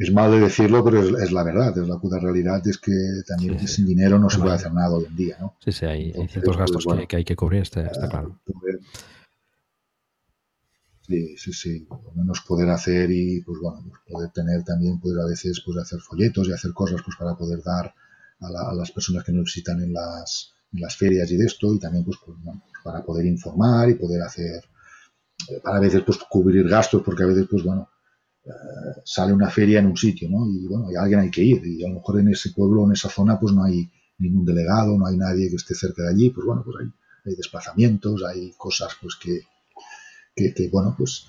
Es mal de decirlo, pero es, la verdad, es la puta realidad, es que también sin dinero no se puede hacer nada hoy en día, ¿no? Sí, sí, hay, ciertos pues, gastos que, hay que cubrir, está, está claro. Sí, sí, sí, lo menos poder hacer y, pues bueno, pues poder tener también, poder a veces, pues hacer folletos y hacer cosas, pues para poder dar a, las personas que necesitan en las, en las ferias y de esto, y también, pues, pues para poder informar y poder hacer, eh, para a veces, pues cubrir gastos, porque a veces, pues bueno, sale una feria en un sitio, ¿no? Y bueno, hay alguien hay que ir. Y a lo mejor en ese pueblo, en esa zona, pues no hay ningún delegado, no hay nadie que esté cerca de allí, pues bueno, pues hay, hay desplazamientos, hay cosas pues que, que, bueno, pues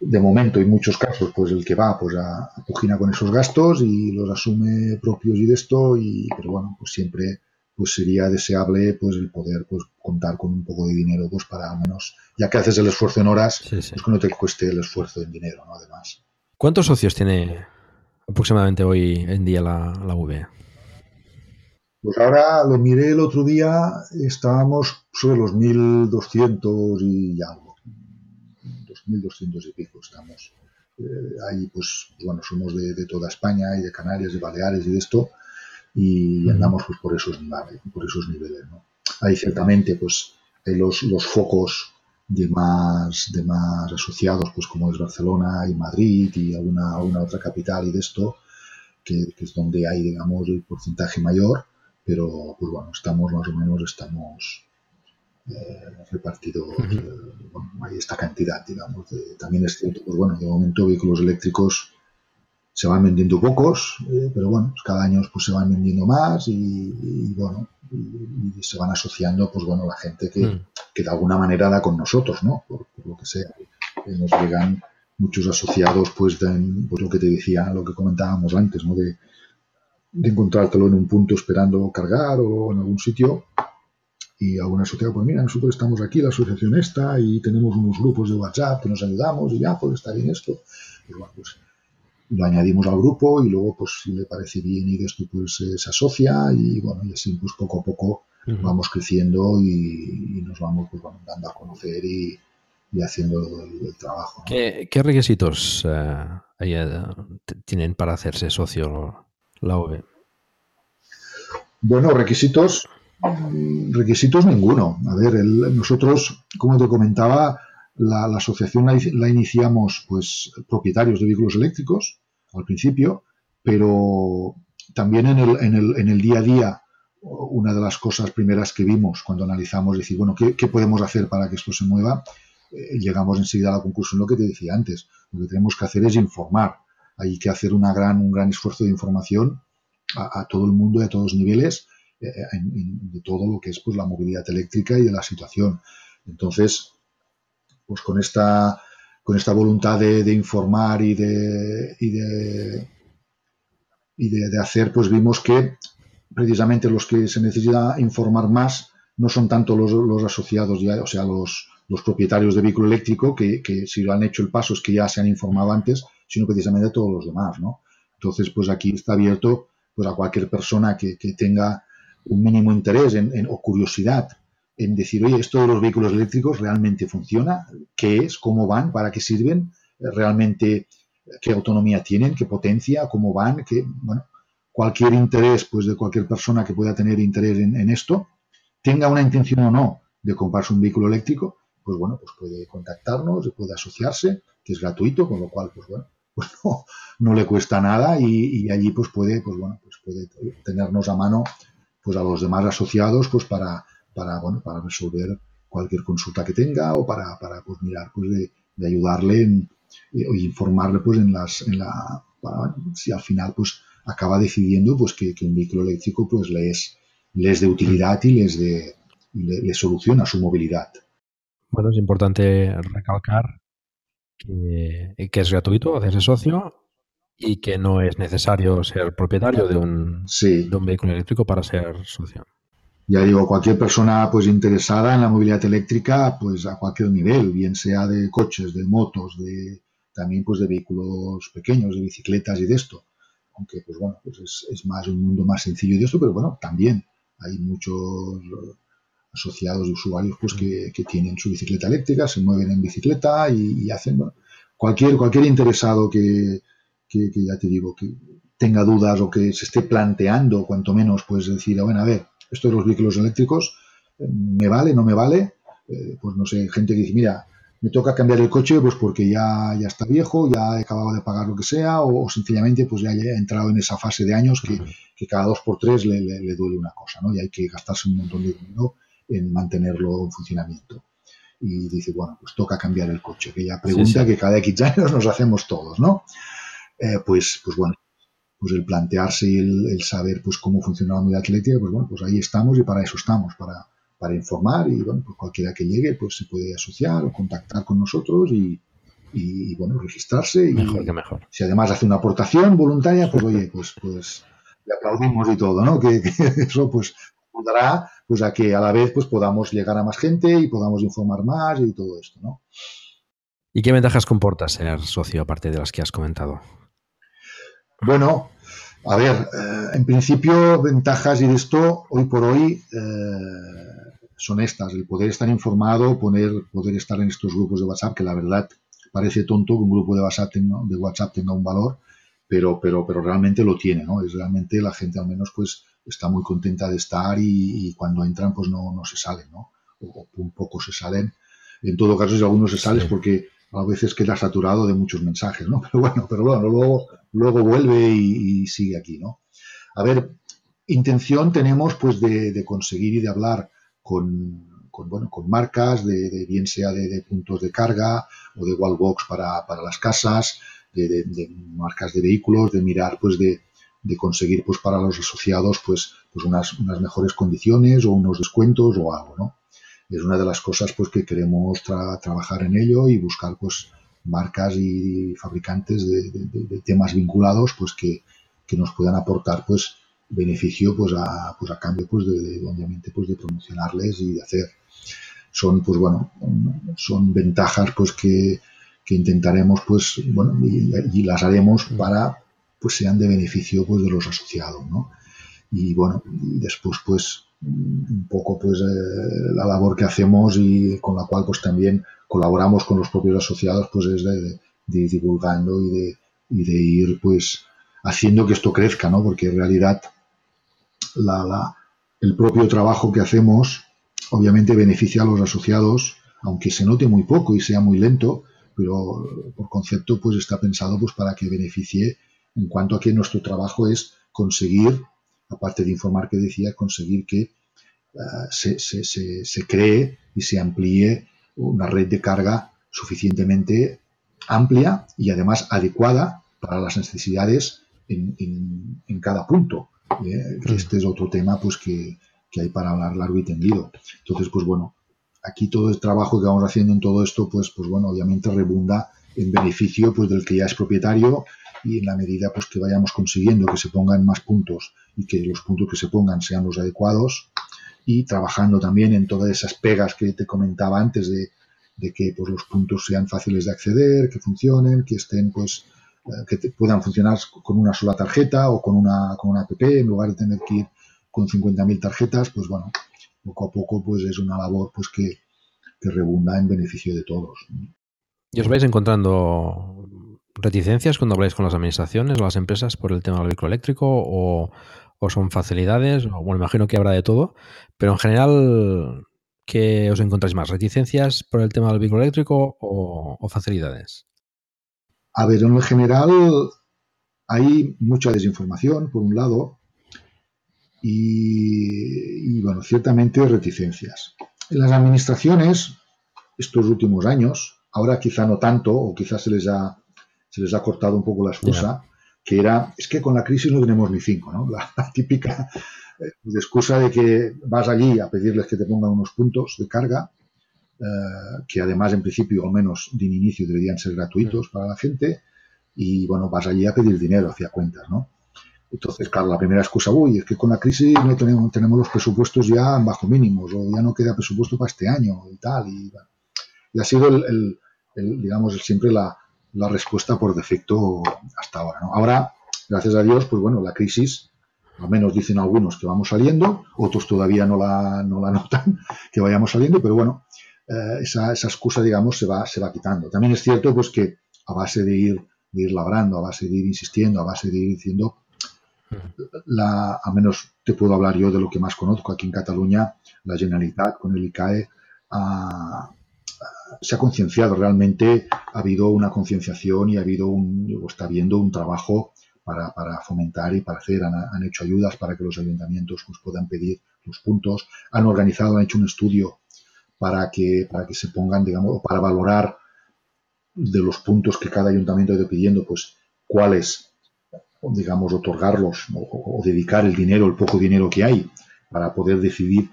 de momento en muchos casos pues el que va pues a, a con esos gastos y los asume propios y de esto y pero bueno pues siempre pues sería deseable pues el poder pues contar con un poco de dinero pues para menos ya que haces el esfuerzo en horas pues que no te cueste el esfuerzo en dinero no además ¿Cuántos socios tiene aproximadamente hoy en día la, la V? Pues ahora lo miré el otro día, estábamos sobre los 1.200 y algo, 2.200 y pico estamos. Eh, ahí pues, bueno, somos de, toda España y de Canarias, de Baleares y de esto, y andamos pues por esos niveles, por esos niveles, ¿no? Ahí ciertamente pues los, los focos de más, de más asociados, pues como es Barcelona y Madrid y alguna, alguna otra capital y de esto, que, es donde hay, digamos, el porcentaje mayor, pero pues bueno, estamos más o menos, estamos eh, repartidos, eh, bueno, hay esta cantidad, digamos. también es cierto, pues bueno, de momento vehículos eléctricos se van vendiendo pocos, eh, pero bueno, pues cada año pues se van vendiendo más y, bueno, y, se van asociando, pues bueno, la gente que, mm. que, de alguna manera da con nosotros, ¿no? Por, lo que sea. nos llegan muchos asociados, pues, de, pues lo que te decía, lo que comentábamos antes, ¿no? De, de encontrártelo en un punto esperando cargar o en algún sitio y algún asociado, pues mira, nosotros estamos aquí, la asociación está, y tenemos unos grupos de WhatsApp que nos ayudamos y ya, pues está bien esto. Pues bueno, pues lo añadimos al grupo y luego, pues si le parece bien y esto, pues eh, se asocia y bueno, y así pues poco a poco vamos creciendo y, nos vamos pues, dando a conocer y, haciendo el, trabajo. ¿Qué, requisitos eh, eh, tienen para hacerse socio la OVE? Bueno, requisitos, requisitos ninguno. A ver, nosotros, como te comentaba, la, asociación la, iniciamos pues propietarios de vehículos eléctricos al principio, pero también en el, en el, en el día a día una de las cosas primeras que vimos cuando analizamos, decir, bueno, ¿qué, podemos hacer para que esto se mueva? Eh, llegamos enseguida a la conclusión, lo que te decía antes, lo que tenemos que hacer es informar. Hay que hacer una gran, un gran esfuerzo de información a, todo el mundo y a todos los niveles eh, de todo lo que es pues, la movilidad eléctrica y de la situación. Entonces, pues con esta, con esta voluntad de, informar y de, y de, y de, hacer, pues vimos que precisamente los que se necesita informar más no son tanto los, asociados, ya, o sea, los, propietarios de vehículo eléctrico, que, si lo han hecho el paso es que ya se han informado antes, sino precisamente todos los demás, ¿no? Entonces, pues aquí está abierto pues a cualquier persona que, que tenga un mínimo interés en, o curiosidad en decir, oye, esto de los vehículos eléctricos realmente funciona, qué es, cómo van, para qué sirven, realmente qué autonomía tienen, qué potencia, cómo van, que, bueno, cualquier interés, pues de cualquier persona que pueda tener interés en, esto, tenga una intención o no de comprarse un vehículo eléctrico, pues bueno, pues puede contactarnos, puede asociarse, que es gratuito, con lo cual, pues bueno, pues no, le cuesta nada y, y, allí pues puede, pues bueno, pues puede tenernos a mano pues a los demás asociados, pues para para, bueno, para resolver cualquier consulta que tenga o para, para pues, mirar pues, de, ayudarle en, eh, o informarle pues, en, las, en, la, si al final pues acaba decidiendo pues que, un vehículo eléctrico pues le es, de utilidad y les de le, soluciona su movilidad. Bueno, es importante recalcar que, es gratuito hacerse socio y que no es necesario ser propietario de un, de un vehículo eléctrico para ser socio ya digo, cualquier persona pues interesada en la movilidad eléctrica, pues a cualquier nivel, bien sea de coches, de motos, de también pues de vehículos pequeños, de bicicletas y de esto. Aunque pues bueno, pues es, más un mundo más sencillo de esto, pero bueno, también hay muchos asociados de usuarios pues que, tienen su bicicleta eléctrica, se mueven en bicicleta y, hacen cualquier cualquier interesado que, que, ya te digo que tenga dudas o que se esté planteando cuanto menos pues decir bueno a ver esto de los vehículos eléctricos, ¿me vale, no me vale? Eh, pues no sé, gente que dice, mira, me toca cambiar el coche pues porque ya, ya está viejo, ya he acabado de pagar lo que sea, o, sencillamente pues ya he entrado en esa fase de años que, cada dos por tres le, duele una cosa, ¿no? Y hay que gastarse un montón de dinero en mantenerlo en funcionamiento. Y dice, bueno, pues toca cambiar el coche. Aquella pregunta que cada X años nos hacemos todos, ¿no? Eh, pues, pues bueno, pues el plantearse y el, saber pues cómo funciona la unidad atlética, pues bueno, pues ahí estamos y para eso estamos, para, para informar y bueno, pues cualquiera que llegue pues se puede asociar o contactar con nosotros y, y bueno, registrarse. Y, mejor que mejor. Si además hace una aportación voluntaria, pues oye, pues, pues le aplaudimos y todo, ¿no? Que, eso pues ayudará pues a que a la vez pues podamos llegar a más gente y podamos informar más y todo esto, ¿no? ¿Y qué ventajas comporta ser socio aparte de las que has comentado? Bueno, a ver, eh, en principio, ventajas y de esto, hoy por hoy, eh, son estas, el poder estar informado, poder, poder estar en estos grupos de WhatsApp, que la verdad parece tonto que un grupo de WhatsApp tenga, de WhatsApp tenga un valor, pero, pero, pero realmente lo tiene, ¿no? Es realmente la gente al menos pues está muy contenta de estar y, cuando entran pues no, no se salen, ¿no? O, un poco se salen. En todo caso, si algunos se salen es porque a veces queda saturado de muchos mensajes, ¿no? Pero bueno, pero bueno, luego, luego vuelve y, sigue aquí, ¿no? A ver, intención tenemos pues de, conseguir y de hablar con, bueno, con marcas, de, bien sea de, puntos de carga o de wallbox para, para las casas, de, marcas de vehículos, de mirar pues de, conseguir pues para los asociados pues, pues unas, unas mejores condiciones o unos descuentos o algo, ¿no? Es una de las cosas pues que queremos trabajar en ello y buscar pues marcas y fabricantes de, temas vinculados pues que, nos puedan aportar pues beneficio pues a, pues a cambio pues de, obviamente pues de promocionarles y de hacer son pues bueno son ventajas pues que, intentaremos pues bueno y, las haremos para pues sean de beneficio pues de los asociados ¿no? y bueno y después pues un poco pues eh, la labor que hacemos y con la cual pues también colaboramos con los propios asociados pues es de, ir divulgando y de, y de, ir pues haciendo que esto crezca no porque en realidad la, el propio trabajo que hacemos obviamente beneficia a los asociados aunque se note muy poco y sea muy lento pero por concepto pues está pensado pues para que beneficie en cuanto a que nuestro trabajo es conseguir aparte de informar que decía, conseguir que eh, se, se, cree y se amplíe una red de carga suficientemente amplia y además adecuada para las necesidades en, en, cada punto. ¿eh? Este es otro tema pues que, que, hay para hablar largo y tendido. Entonces, pues bueno, aquí todo el trabajo que vamos haciendo en todo esto, pues, pues bueno, obviamente rebunda en beneficio pues del que ya es propietario y en la medida pues que vayamos consiguiendo que se pongan más puntos y que los puntos que se pongan sean los adecuados y trabajando también en todas esas pegas que te comentaba antes de, que pues, los puntos sean fáciles de acceder, que funcionen, que estén pues eh, que puedan funcionar con una sola tarjeta o con una, con una app en lugar de tener que ir con 50.000 tarjetas, pues bueno, poco a poco pues es una labor pues que, que rebunda en beneficio de todos. ¿Y os vais encontrando reticencias cuando habláis con las administraciones o las empresas por el tema del vehículo eléctrico o, son facilidades? O, bueno, imagino que habrá de todo, pero en general, ¿qué os encontráis más? ¿Reticencias por el tema del vehículo eléctrico o, facilidades? A ver, en general hay mucha desinformación, por un lado, y, y, bueno, ciertamente reticencias. En las administraciones, estos últimos años, ahora quizá no tanto, o quizás se les ha se les ha cortado un poco la excusa, que era, es que con la crisis no tenemos ni cinco, ¿no? La, típica eh, excusa de que vas allí a pedirles que te pongan unos puntos de carga, eh, que además en principio, al menos de inicio, deberían ser gratuitos para la gente, y bueno, vas allí a pedir dinero hacia cuentas, ¿no? Entonces, claro, la primera excusa, uy, es que con la crisis no tenemos, tenemos los presupuestos ya bajo mínimos, o ya no queda presupuesto para este año y tal, y, y ha sido el, el, digamos, siempre la, la respuesta por defecto hasta ahora. ¿no? Ahora, gracias a Dios, pues bueno, la crisis, al menos dicen algunos que vamos saliendo, otros todavía no la, no la notan, que vayamos saliendo, pero bueno, eh, esa, esa, excusa, digamos, se va, se va quitando. También es cierto, pues que a base de ir, de ir labrando, a base de ir insistiendo, a base de ir diciendo, la, a menos te puedo hablar yo de lo que más conozco aquí en Cataluña, la Generalitat con el ICAE se ha concienciado realmente, ha habido una concienciación y ha habido un, o está un trabajo para, para fomentar y para hacer, han, han, hecho ayudas para que los ayuntamientos pues, puedan pedir los puntos, han organizado, han hecho un estudio para que, para que se pongan, digamos, para valorar de los puntos que cada ayuntamiento ha ido pidiendo, pues cuáles, digamos, otorgarlos o dedicar el dinero, el poco dinero que hay, para poder decidir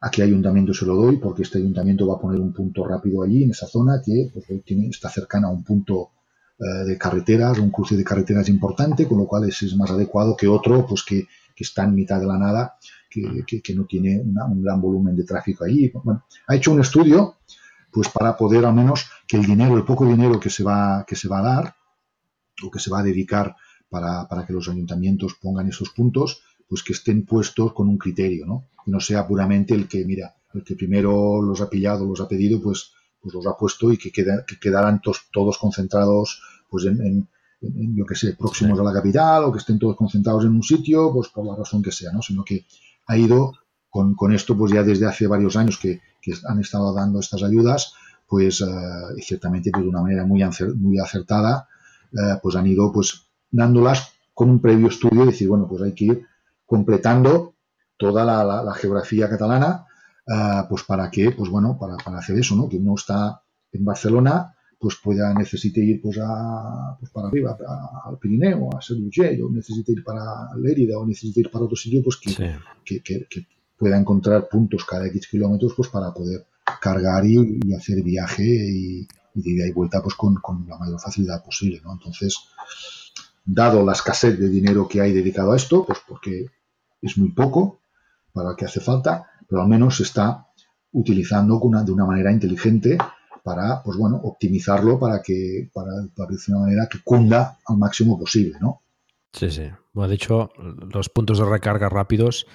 a qué ayuntamiento se lo doy, porque este ayuntamiento va a poner un punto rápido allí, en esa zona, que pues, tiene, está cercana a un punto eh, de carreteras, un cruce de carreteras importante, con lo cual es, es más adecuado que otro, pues que, que, está en mitad de la nada, que, que, que no tiene una, un gran volumen de tráfico allí. Bueno, ha hecho un estudio, pues para poder al menos que el dinero, el poco dinero que se va, que se va a dar, o que se va a dedicar para, para que los ayuntamientos pongan esos puntos, pues que estén puestos con un criterio, ¿no? Que no sea puramente el que, mira, el que primero los ha pillado, los ha pedido, pues, pues los ha puesto y que, queda, que quedaran tos, todos concentrados, pues en, en, en, yo que sé, próximos sí. a la capital o que estén todos concentrados en un sitio, pues por la razón que sea, ¿no? Sino que ha ido con, con esto, pues ya desde hace varios años que, que han estado dando estas ayudas, pues, uh, y ciertamente pues, de una manera muy, muy acertada, uh, pues han ido, pues, dándolas con un previo estudio y decir, bueno, pues hay que ir completando toda la, la, la geografía catalana, uh, pues para que, pues bueno, para, para, hacer eso, ¿no? Que uno está en Barcelona, pues pueda, necesite ir pues, a, pues para arriba, a, al Pirineo, a Serugell, o necesite ir para Lérida, o necesite ir para otro sitio, pues que, sí. que, que, que, pueda encontrar puntos cada X kilómetros, pues para poder cargar y, y hacer viaje y, y, de ida y vuelta, pues con, con la mayor facilidad posible, ¿no? Entonces, dado la escasez de dinero que hay dedicado a esto, pues porque es muy poco para lo que hace falta, pero al menos se está utilizando de una manera inteligente para, pues bueno, optimizarlo para que, para, para de una manera que cunda al máximo posible, ¿no? Sí, sí. Bueno, de hecho, los puntos de recarga rápidos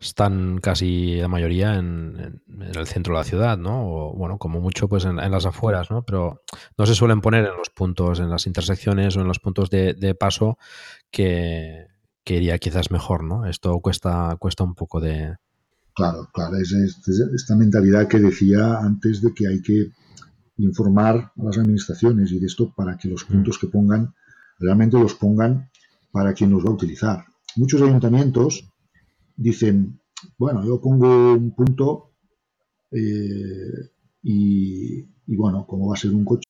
están casi la mayoría en, el centro de la ciudad, ¿no? O, bueno, como mucho, pues en, en, las afueras, ¿no? Pero no se suelen poner en los puntos, en las intersecciones o en los puntos de paso que, que iría quizás mejor, ¿no? Esto cuesta, cuesta un poco de... Claro, claro, es, es, es, esta mentalidad que decía antes de que hay que informar a las administraciones y de esto para que los puntos que pongan realmente los pongan para quien los va a utilizar. Muchos ayuntamientos dicen, bueno, yo pongo un punto eh, y, y bueno, como va a ser un coche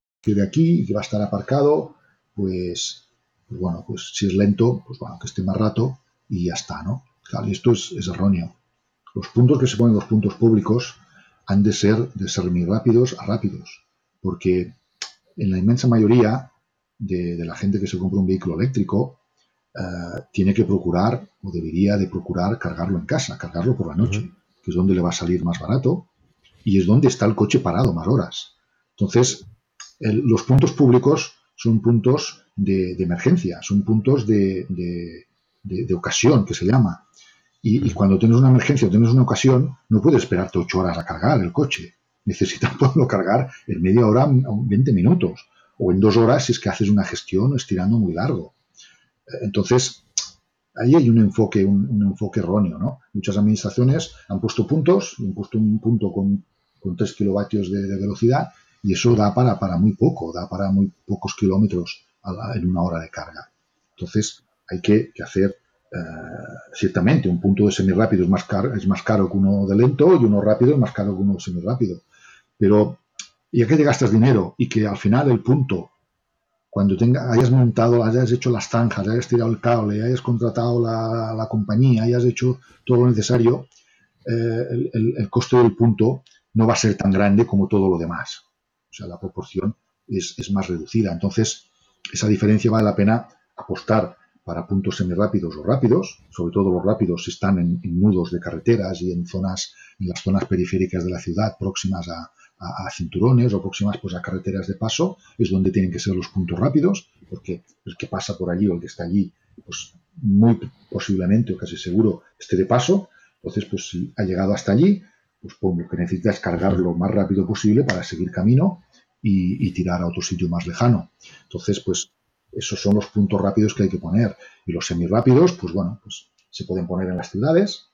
Que de aquí, que va a estar aparcado, pues, pues, bueno, pues si es lento, pues bueno, que esté más rato y ya está, ¿no? Claro, y esto es, es erróneo. Los puntos que se ponen los puntos públicos han de ser de ser rápidos a rápidos, porque en la inmensa mayoría de, de la gente que se compra un vehículo eléctrico eh, tiene que procurar o debería de procurar cargarlo en casa, cargarlo por la noche, uh -huh. que es donde le va a salir más barato y es donde está el coche parado más horas. Entonces, el, los puntos públicos son puntos de, de emergencia, son puntos de, de, de, ocasión, que se llama. Y, y, cuando tienes una emergencia o tienes una ocasión, no puedes esperarte ocho horas a cargar el coche. Necesitas poderlo cargar en media hora, 20 minutos, o en dos horas si es que haces una gestión estirando muy largo. Entonces, ahí hay un enfoque, un, un enfoque erróneo, ¿no? Muchas administraciones han puesto puntos, han puesto un punto con, con 3 kilovatios de, de velocidad y eso da para, para muy poco, da para muy pocos kilómetros la, en una hora de carga. Entonces hay que, hacer, eh, ciertamente, un punto de semirápido es más, caro, es más caro que uno de lento y uno rápido es más caro que uno de semirápido. Pero ya que te gastas dinero y que al final el punto, cuando tenga, hayas montado, hayas hecho las zanjas, hayas tirado el cable, hayas contratado la, la compañía, hayas hecho todo lo necesario, eh, el, el, el coste del punto no va a ser tan grande como todo lo demás. O sea, la proporción es, es, más reducida. Entonces, esa diferencia vale la pena apostar para puntos semirápidos o rápidos, sobre todo los rápidos si están en, nudos de carreteras y en zonas, en las zonas periféricas de la ciudad, próximas a, a, a, cinturones o próximas pues, a carreteras de paso, es donde tienen que ser los puntos rápidos, porque el que pasa por allí o el que está allí, pues muy posiblemente o casi seguro esté de paso. Entonces, pues si ha llegado hasta allí, pues pum, lo que necesita es cargar lo más rápido posible para seguir camino y, tirar a otro sitio más lejano. Entonces, pues esos son los puntos rápidos que hay que poner. Y los semirápidos, pues bueno, pues se pueden poner en las ciudades,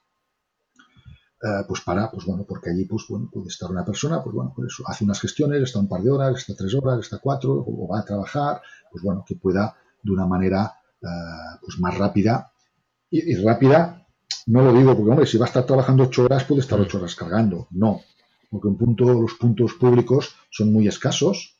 eh, pues para, pues bueno, porque allí pues bueno, puede estar una persona, pues bueno, por eso hace unas gestiones, está un par de horas, está tres horas, está cuatro, o va a trabajar, pues bueno, que pueda de una manera eh, pues más rápida y rápida no lo digo porque, hombre, si va a estar trabajando ocho horas, puede estar ocho horas cargando. No, porque un punto, los puntos públicos son muy escasos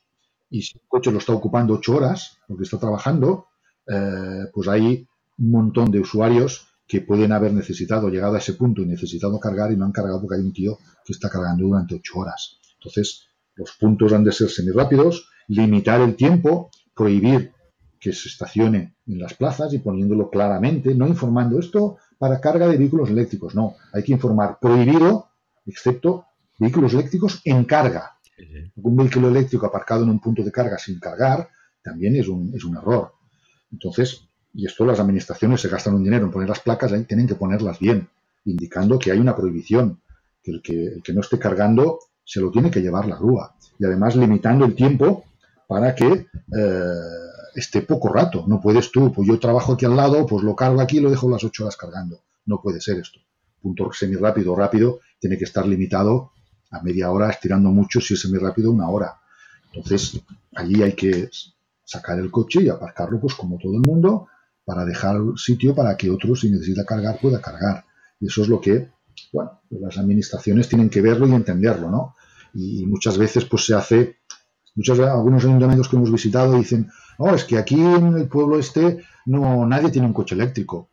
y si el coche lo está ocupando ocho horas, porque está trabajando, eh, pues hay un montón de usuarios que pueden haber necesitado, llegado a ese punto y necesitado cargar y no han cargado porque hay un tío que está cargando durante ocho horas. Entonces, los puntos han de ser semirápidos, limitar el tiempo, prohibir que se estacione en las plazas y poniéndolo claramente, no informando esto para carga de vehículos eléctricos. No, hay que informar prohibido, excepto vehículos eléctricos en carga. Un vehículo eléctrico aparcado en un punto de carga sin cargar también es un, es un error. Entonces, y esto las administraciones se gastan un dinero en poner las placas, ahí tienen que ponerlas bien, indicando que hay una prohibición, que el que, el que no esté cargando se lo tiene que llevar la grúa. Y además limitando el tiempo para que eh, esté poco rato. No puedes tú, pues yo trabajo aquí al lado, pues lo cargo aquí y lo dejo las ocho horas cargando. No puede ser esto. Punto semi-rápido rápido tiene que estar limitado a media hora, estirando mucho, si es semi-rápido, una hora. Entonces, allí hay que sacar el coche y aparcarlo, pues como todo el mundo, para dejar sitio para que otro, si necesita cargar, pueda cargar. Y eso es lo que, bueno, las administraciones tienen que verlo y entenderlo, ¿no? Y muchas veces, pues se hace, muchos, algunos ayuntamientos que hemos visitado dicen, no, es que aquí en el pueblo este no, nadie tiene un coche eléctrico.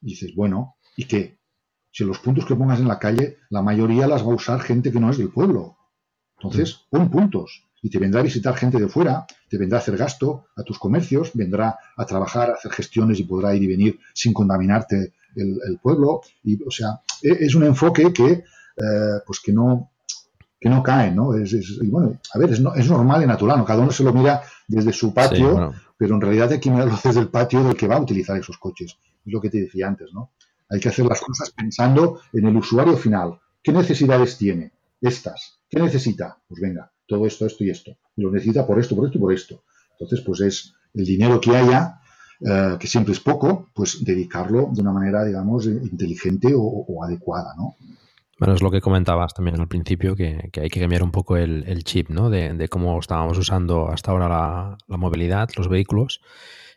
Y dices, bueno, ¿y qué? Si los puntos que pongas en la calle, la mayoría las va a usar gente que no es del pueblo. Entonces, pon puntos. Y te vendrá a visitar gente de fuera, te vendrá a hacer gasto a tus comercios, vendrá a trabajar, a hacer gestiones y podrá ir y venir sin contaminarte el, pueblo. Y, o sea, e, es un enfoque que, eh, pues que no, que no cae, ¿no? Es, y bueno, a ver, es, es, normal y natural, ¿no? Cada uno se lo mira desde su patio, pero en realidad hay que mirarlo desde el patio del que va a utilizar esos coches. Es lo que te decía antes, ¿no? Hay que hacer las cosas pensando en el usuario final. ¿Qué necesidades tiene? Estas. ¿Qué necesita? Pues venga, todo esto, esto y esto. lo necesita por esto, por esto y por esto. Entonces, pues es el dinero que haya, eh, que siempre es poco, pues dedicarlo de una manera, digamos, inteligente o, adecuada, ¿no? Bueno, es lo que comentabas también al principio, que, hay que cambiar un poco el, chip, ¿no? De, cómo estábamos usando hasta ahora la, la movilidad, los vehículos,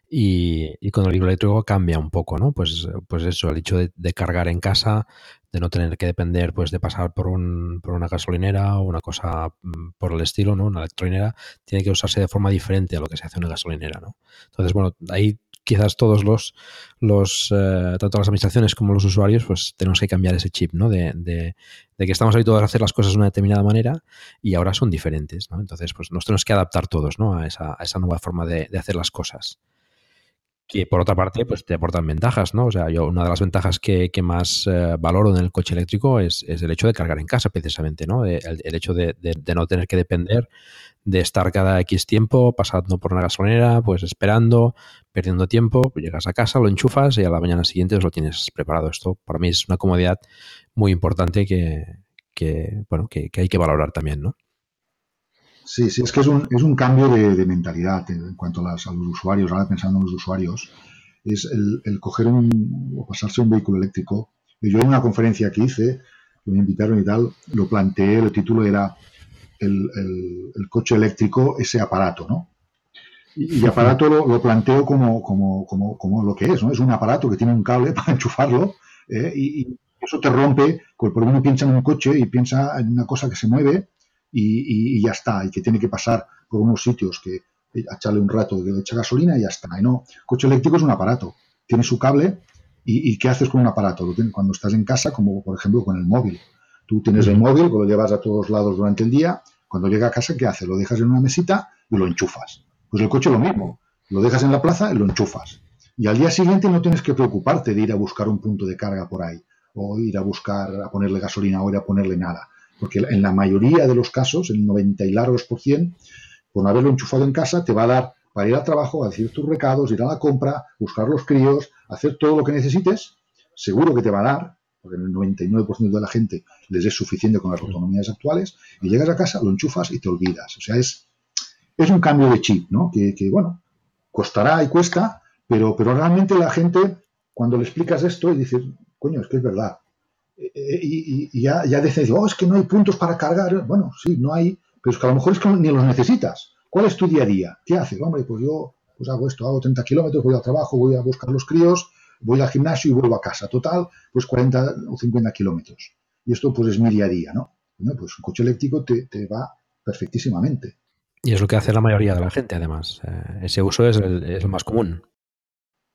y, con el libro eléctrico cambia un poco, ¿no? Pues, pues eso, el hecho de, cargar en casa, de no tener que depender pues de pasar por, un, por una gasolinera o una cosa mm, por el estilo, ¿no? Una electrolinera, tiene que usarse de forma diferente a lo que se hace en una gasolinera, ¿no? Entonces, bueno, ahí quizás todos los, los eh, tanto las administraciones como los usuarios, pues tenemos que cambiar ese chip, ¿no? De, de, que estamos habituados a hacer las cosas de una determinada manera y ahora son diferentes, ¿no? Entonces, pues nos tenemos que adaptar todos, ¿no? A esa, a esa nueva forma de, de hacer las cosas que por otra parte pues te aportan ventajas, ¿no? O sea, yo una de las ventajas que, más eh, valoro en el coche eléctrico es, el hecho de cargar en casa precisamente, ¿no? El, hecho de, no tener que depender de estar cada X tiempo pasando por una gasolinera, pues esperando, perdiendo tiempo, pues llegas a casa, lo enchufas y a la mañana siguiente lo tienes preparado. Esto para mí es una comodidad muy importante que, bueno, que hay que valorar también, ¿no? Sí, sí, es que es un, es un cambio de, mentalidad en cuanto a, los usuarios, ahora pensando en los usuarios, es el, coger un, o pasarse un vehículo eléctrico. Yo en una conferencia que hice, que me invitaron y tal, lo planteé, el título era el, coche eléctrico, ese aparato, ¿no? Y, y aparato lo, lo planteo como, como, como, como, lo que es, ¿no? Es un aparato que tiene un cable para enchufarlo ¿eh? y, eso te rompe, porque uno piensa en un coche y piensa en una cosa que se mueve y, ya está, y que tiene que pasar por unos sitios que echarle un rato de echa gasolina y ya está. Y no, coche eléctrico es un aparato, tiene su cable y, ¿qué haces con un aparato? Cuando estás en casa, como por ejemplo con el móvil. Tú tienes el móvil, lo llevas a todos lados durante el día, cuando llega a casa, ¿qué haces? Lo dejas en una mesita y lo enchufas. Pues el coche lo mismo, lo dejas en la plaza y lo enchufas. Y al día siguiente no tienes que preocuparte de ir a buscar un punto de carga por ahí, o ir a buscar a ponerle gasolina o ir a ponerle nada. Porque en la mayoría de los casos, el 90 y largos por cien, por no haberlo enchufado en casa, te va a dar para ir al trabajo, a decir tus recados, ir a la compra, buscar los críos, hacer todo lo que necesites. Seguro que te va a dar, porque en el 99% de la gente les es suficiente con las autonomías actuales, y llegas a casa, lo enchufas y te olvidas. O sea, es, es un cambio de chip, ¿no? Que, que bueno, costará y cuesta, pero, pero realmente la gente, cuando le explicas esto, y dices, coño, es que es verdad. Eh, y, ya, ya dices, oh, es que no hay puntos para cargar. Bueno, sí, no hay, pero es que a lo mejor es que ni los necesitas. ¿Cuál es tu día a día? ¿Qué haces? Hombre, pues yo pues hago esto, hago 30 kilómetros, voy al trabajo, voy a buscar los críos, voy al gimnasio y vuelvo a casa. Total, pues 40 o 50 kilómetros. Y esto pues es mi día a día, ¿no? Bueno, pues un coche eléctrico te, va perfectísimamente. Y es lo que hace la mayoría de la gente, además. Eh, ese uso es el, más común.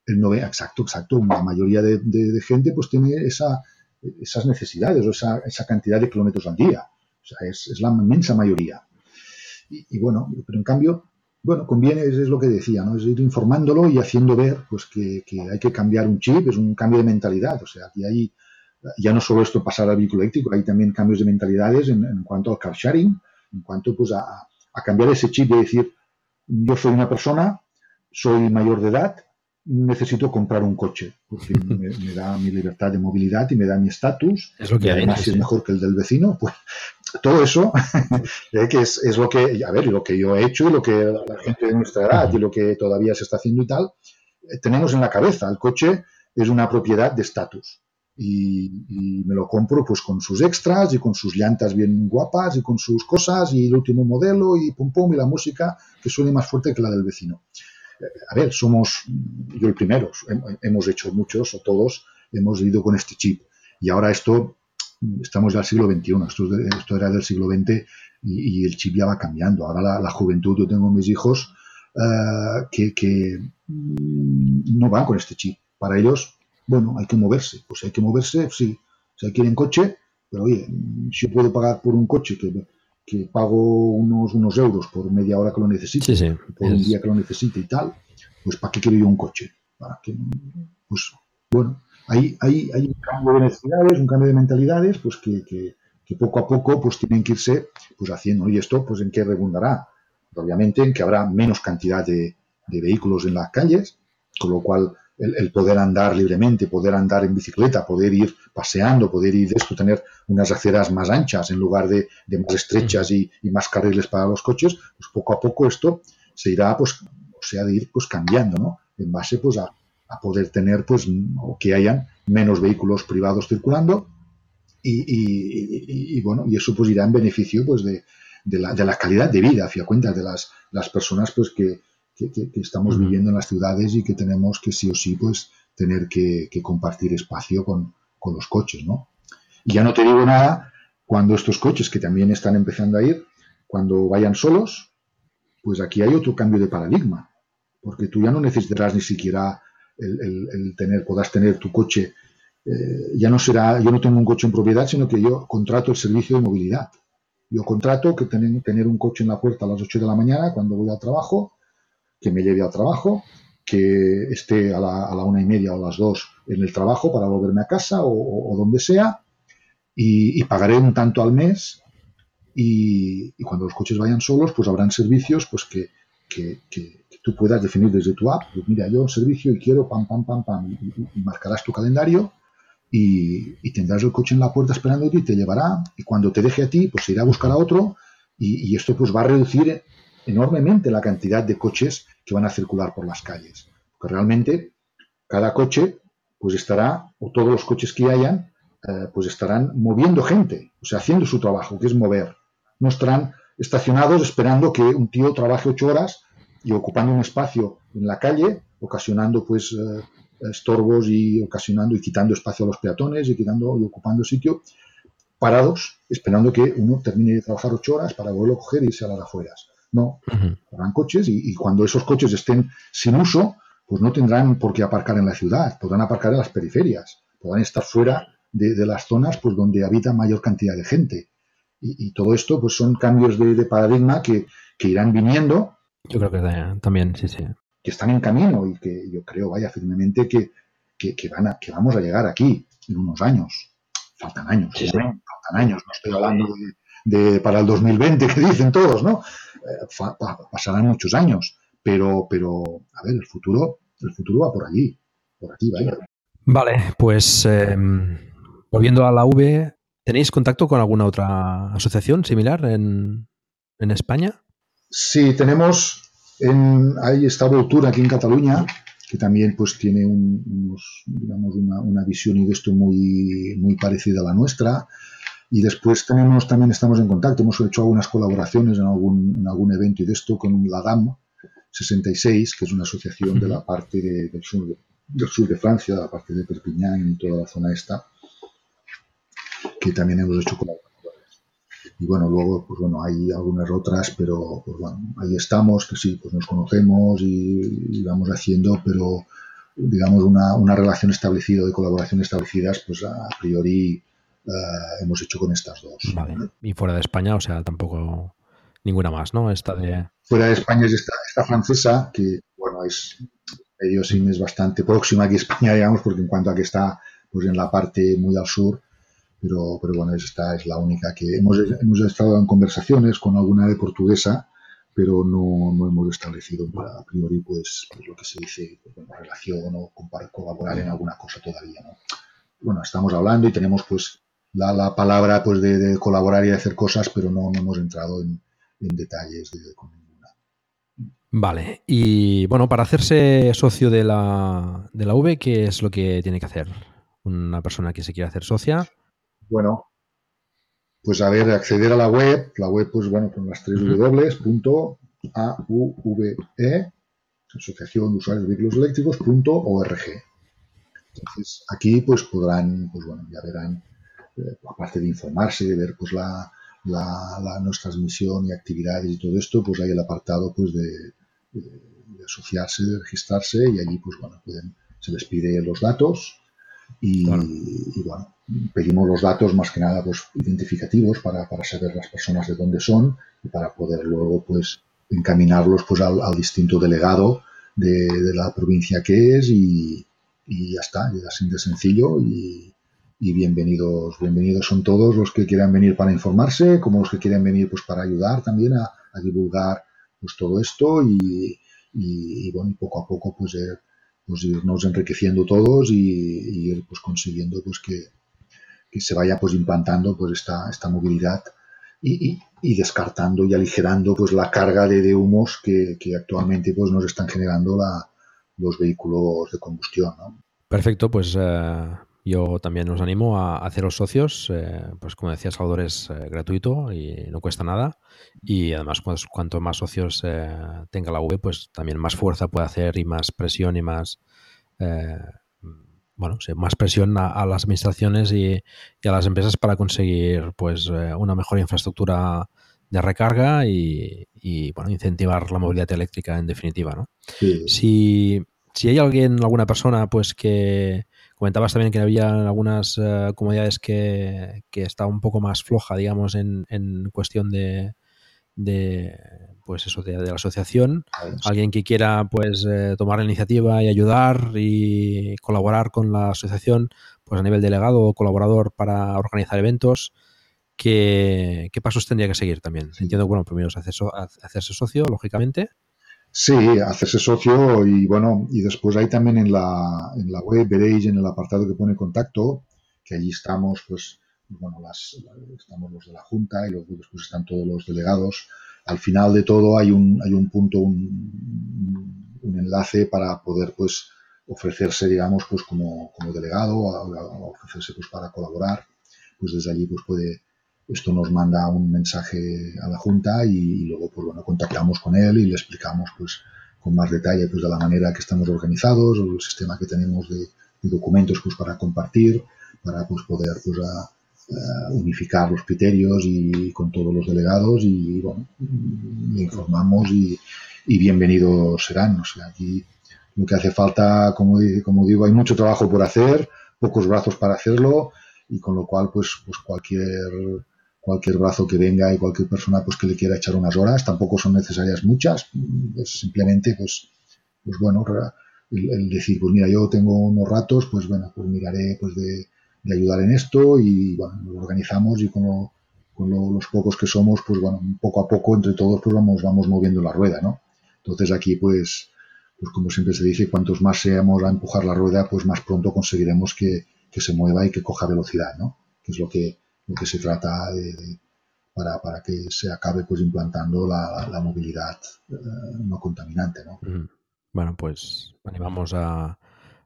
El no, exacto, exacto. La mayoría de, de gente pues tiene esa, esas necesidades o esa, esa cantidad de kilómetros al día. O sea, es, la inmensa mayoría. Y, bueno, pero en cambio, bueno, conviene, es, lo que decía, ¿no? Es ir informándolo y haciendo ver pues que, hay que cambiar un chip, es un cambio de mentalidad. O sea, aquí hay, ya no solo esto pasar al vehículo eléctrico, hay también cambios de mentalidades en, cuanto al car sharing, en cuanto pues a, a cambiar ese chip de decir, yo soy una persona, soy mayor de edad, necesito comprar un coche, porque me, da mi libertad de movilidad y me da mi estatus. Es lo que hay. si es mejor que el del vecino, pues todo eso eh, que es, es, lo que, a ver, lo que yo he hecho y lo que la gente de nuestra edad y lo que todavía se está haciendo y tal, eh, tenemos en la cabeza. El coche es una propiedad de estatus. Y, y, me lo compro pues con sus extras y con sus llantas bien guapas y con sus cosas y el último modelo y pum pum y la música que suene más fuerte que la del vecino a ver, somos, yo el primero, hemos hecho muchos o todos, hemos ido con este chip. Y ahora esto, estamos ya al siglo XXI, esto, era del siglo XX y, el chip ya va cambiando. Ahora la, juventud, yo tengo mis hijos eh, que, mm, no van con este chip. Para ellos, bueno, hay que moverse. Pues hay que moverse, sí. Si hay que ir en coche, pero oye, si yo puedo pagar por un coche que que pago unos, unos euros por media hora que lo necesite, por un día que lo necesite y tal, pues ¿para qué quiero yo un coche? Para que, pues bueno, hay, hay, hay un cambio de necesidades, un cambio de mentalidades, pues que, que, poco a poco pues tienen que irse pues haciendo. Y esto, pues en qué redundará? Obviamente en que habrá menos cantidad de, de vehículos en las calles, con lo cual el, poder andar libremente, poder andar en bicicleta, poder ir paseando, poder ir de esto, tener unas aceras más anchas en lugar de, más estrechas y, más carriles para los coches, pues poco a poco esto se irá, pues, o sea, de ir pues cambiando, ¿no? En base, pues, a, poder tener, pues, o que hayan menos vehículos privados circulando y, bueno, y eso pues irá en beneficio, pues, de, la, de la calidad de vida, hacia cuenta de las, las personas, pues, que, que, estamos viviendo en las ciudades y que tenemos que sí o sí pues tener que, compartir espacio con, los coches, ¿no? Y ya no te digo nada cuando estos coches que también están empezando a ir, cuando vayan solos, pues aquí hay otro cambio de paradigma, porque tú ya no necesitarás ni siquiera el, tener, podrás tener tu coche, eh, ya no será, yo no tengo un coche en propiedad, sino que yo contrato el servicio de movilidad. Yo contrato que tener, tener un coche en la puerta a las 8 de la mañana cuando voy al trabajo, que me lleve al trabajo, que esté a la, una y media o a las dos en el trabajo para volverme a casa o, donde sea, y, pagaré un tanto al mes. Y, cuando los coches vayan solos, pues habrán servicios pues que, tú puedas definir desde tu app. Pues mira, yo servicio y quiero pam, pam, pam, pam, y, marcarás tu calendario y, tendrás el coche en la puerta esperándote y te llevará. Y cuando te deje a ti, pues irá a buscar a otro y, esto pues va a reducir enormemente la cantidad de coches que van a circular por las calles. Porque realmente cada coche pues estará, o todos los coches que hayan, eh, pues estarán moviendo gente, o sea, haciendo su trabajo, que es mover. No estarán estacionados esperando que un tío trabaje ocho horas y ocupando un espacio en la calle, ocasionando pues eh, estorbos y ocasionando y quitando espacio a los peatones y quitando y ocupando sitio, parados, esperando que uno termine de trabajar ocho horas para volver a coger y irse a las afueras. No, habrán coches y, cuando esos coches estén sin uso, pues no tendrán por qué aparcar en la ciudad, podrán aparcar en las periferias, podrán estar fuera de, las zonas pues donde habita mayor cantidad de gente. Y, todo esto pues son cambios de, paradigma que, irán viniendo. Yo creo que también, sí, sí. Que están en camino y que yo creo, vaya, firmemente que, van a, que vamos a llegar aquí en unos años. Faltan años, faltan años. No estoy hablando de, de, para el 2020 que dicen todos, ¿no? Eh, pasarán muchos años, pero, pero, a ver, el futuro, el futuro va por allí, por aquí, vaya. Vale, pues em, volviendo a la V, ¿tenéis contacto con alguna otra asociación similar en, en España? Sí, tenemos, en, hay esta Voltura aquí en Cataluña, que también pues tiene unos, digamos, una, una, visión y de esto muy, muy parecida a la nuestra. Y después tenemos, también estamos en contacto, hemos hecho algunas colaboraciones en algún, en algún evento y de esto con la DAM 66, que es una asociación de la parte del, sur de, del sur de Francia, de la parte de Perpignan y toda la zona esta, que también hemos hecho colaboraciones. Y bueno, luego, pues bueno, hay algunas otras, pero pues bueno, ahí estamos, que sí, pues nos conocemos y, y vamos haciendo, pero digamos una, una relación establecida, de colaboración establecidas, pues a priori eh, hemos hecho con estas dos. Y fuera de España, o sea, tampoco ninguna más, ¿no? Esta de... Fuera de España es esta, francesa, que, bueno, es medio sin es bastante próxima aquí a España, digamos, porque en cuanto a que está pues en la parte muy al sur, pero, pero bueno, esta es la única que hemos, hemos estado en conversaciones con alguna de portuguesa, pero no, no hemos establecido a priori pues, pues lo que se dice pues, relación o colaborar en alguna cosa todavía, ¿no? Bueno, estamos hablando y tenemos pues la, la palabra pues de, colaborar y de hacer cosas, pero no, hemos entrado en, detalles de, con ninguna. Vale, y bueno, para hacerse socio de la, de la V, ¿qué es lo que tiene que hacer una persona que se quiere hacer socia? Bueno, pues a ver, acceder a la web, la web pues bueno, con las tres w Asociación de Usuarios de Vehículos Eléctricos.org. Entonces, aquí pues podrán, pues bueno, ya verán aparte de informarse, de ver pues la, la, nuestra misión y actividades y todo esto, pues hay el apartado pues de, asociarse, de registrarse y allí pues bueno, pueden, se les pide los datos y, bueno, pedimos los datos más que nada pues identificativos para, para, saber las personas de dónde son y para poder luego pues encaminarlos pues al, distinto delegado de, la provincia que es y, y ya está, y así de sencillo y, y bienvenidos, bienvenidos son todos los que quieran venir para informarse, como los que quieren venir pues para ayudar también a, divulgar pues todo esto y, y, bueno, poco a poco pues, eh, pues irnos enriqueciendo todos y, ir pues consiguiendo pues que, que, se vaya pues implantando pues esta, esta movilidad y, y, descartando y aligerando pues la carga de, de humos que, que, actualmente pues nos están generando la, los vehículos de combustión. ¿no? Perfecto, pues uh, yo también os animo a, haceros socios. Eh, pues como decía Salvador, es eh, gratuito y no cuesta nada. Y además, pues, cuanto más socios eh, tenga la web, pues también más fuerza puede hacer y más presión y más bueno, más presión a, las administraciones y, a las empresas para conseguir pues una mejor infraestructura de recarga y, bueno, incentivar la movilidad eléctrica en definitiva, ¿no? Si, si hay alguien, alguna persona, pues que Comentabas también que había algunas uh, comunidades que, que está un poco más floja, digamos, en, en cuestión de, de pues eso de, la asociación. Alguien que quiera pues eh, tomar la iniciativa y ayudar y colaborar con la asociación pues a nivel delegado o colaborador para organizar eventos ¿qué, qué pasos tendría que seguir también? Entiendo bueno primero es hacerse socio lógicamente Sí, hacerse socio y bueno, y después ahí también en la, en la web veréis en el apartado que pone contacto, que allí estamos, pues, bueno, las, estamos los de la Junta y luego después están todos los delegados. Al final de todo hay un, hay un punto, un, un enlace para poder, pues, ofrecerse, digamos, pues como, como delegado, ofrecerse, pues, para colaborar. Pues desde allí, pues, puede, esto nos manda un mensaje a la Junta y, luego pues bueno, contactamos con él y le explicamos pues con más detalle pues de la manera que estamos organizados, el sistema que tenemos de, documentos pues para compartir, para pues poder pues unificar los criterios y con todos los delegados y bueno, le informamos y, bienvenidos serán. O sea, aquí lo que hace falta, como, como digo, hay mucho trabajo por hacer, pocos brazos para hacerlo y con lo cual pues, pues cualquier cualquier brazo que venga y cualquier persona pues que le quiera echar unas horas, tampoco son necesarias muchas, pues simplemente pues, pues bueno, el, decir, pues mira, yo tengo unos ratos, pues bueno, pues miraré pues de, ayudar en esto y bueno, lo organizamos y con, con los pocos que somos, pues bueno, poco a poco entre todos pues vamos, vamos moviendo la rueda, ¿no? Entonces aquí pues, pues como siempre se dice, cuantos más seamos a empujar la rueda, pues más pronto conseguiremos que, que se mueva y que coja velocidad, ¿no? Que es lo que, que se trata de, para, para, que se acabe pues implantando la, la movilidad eh, no contaminante. ¿no? Bueno, pues animamos a,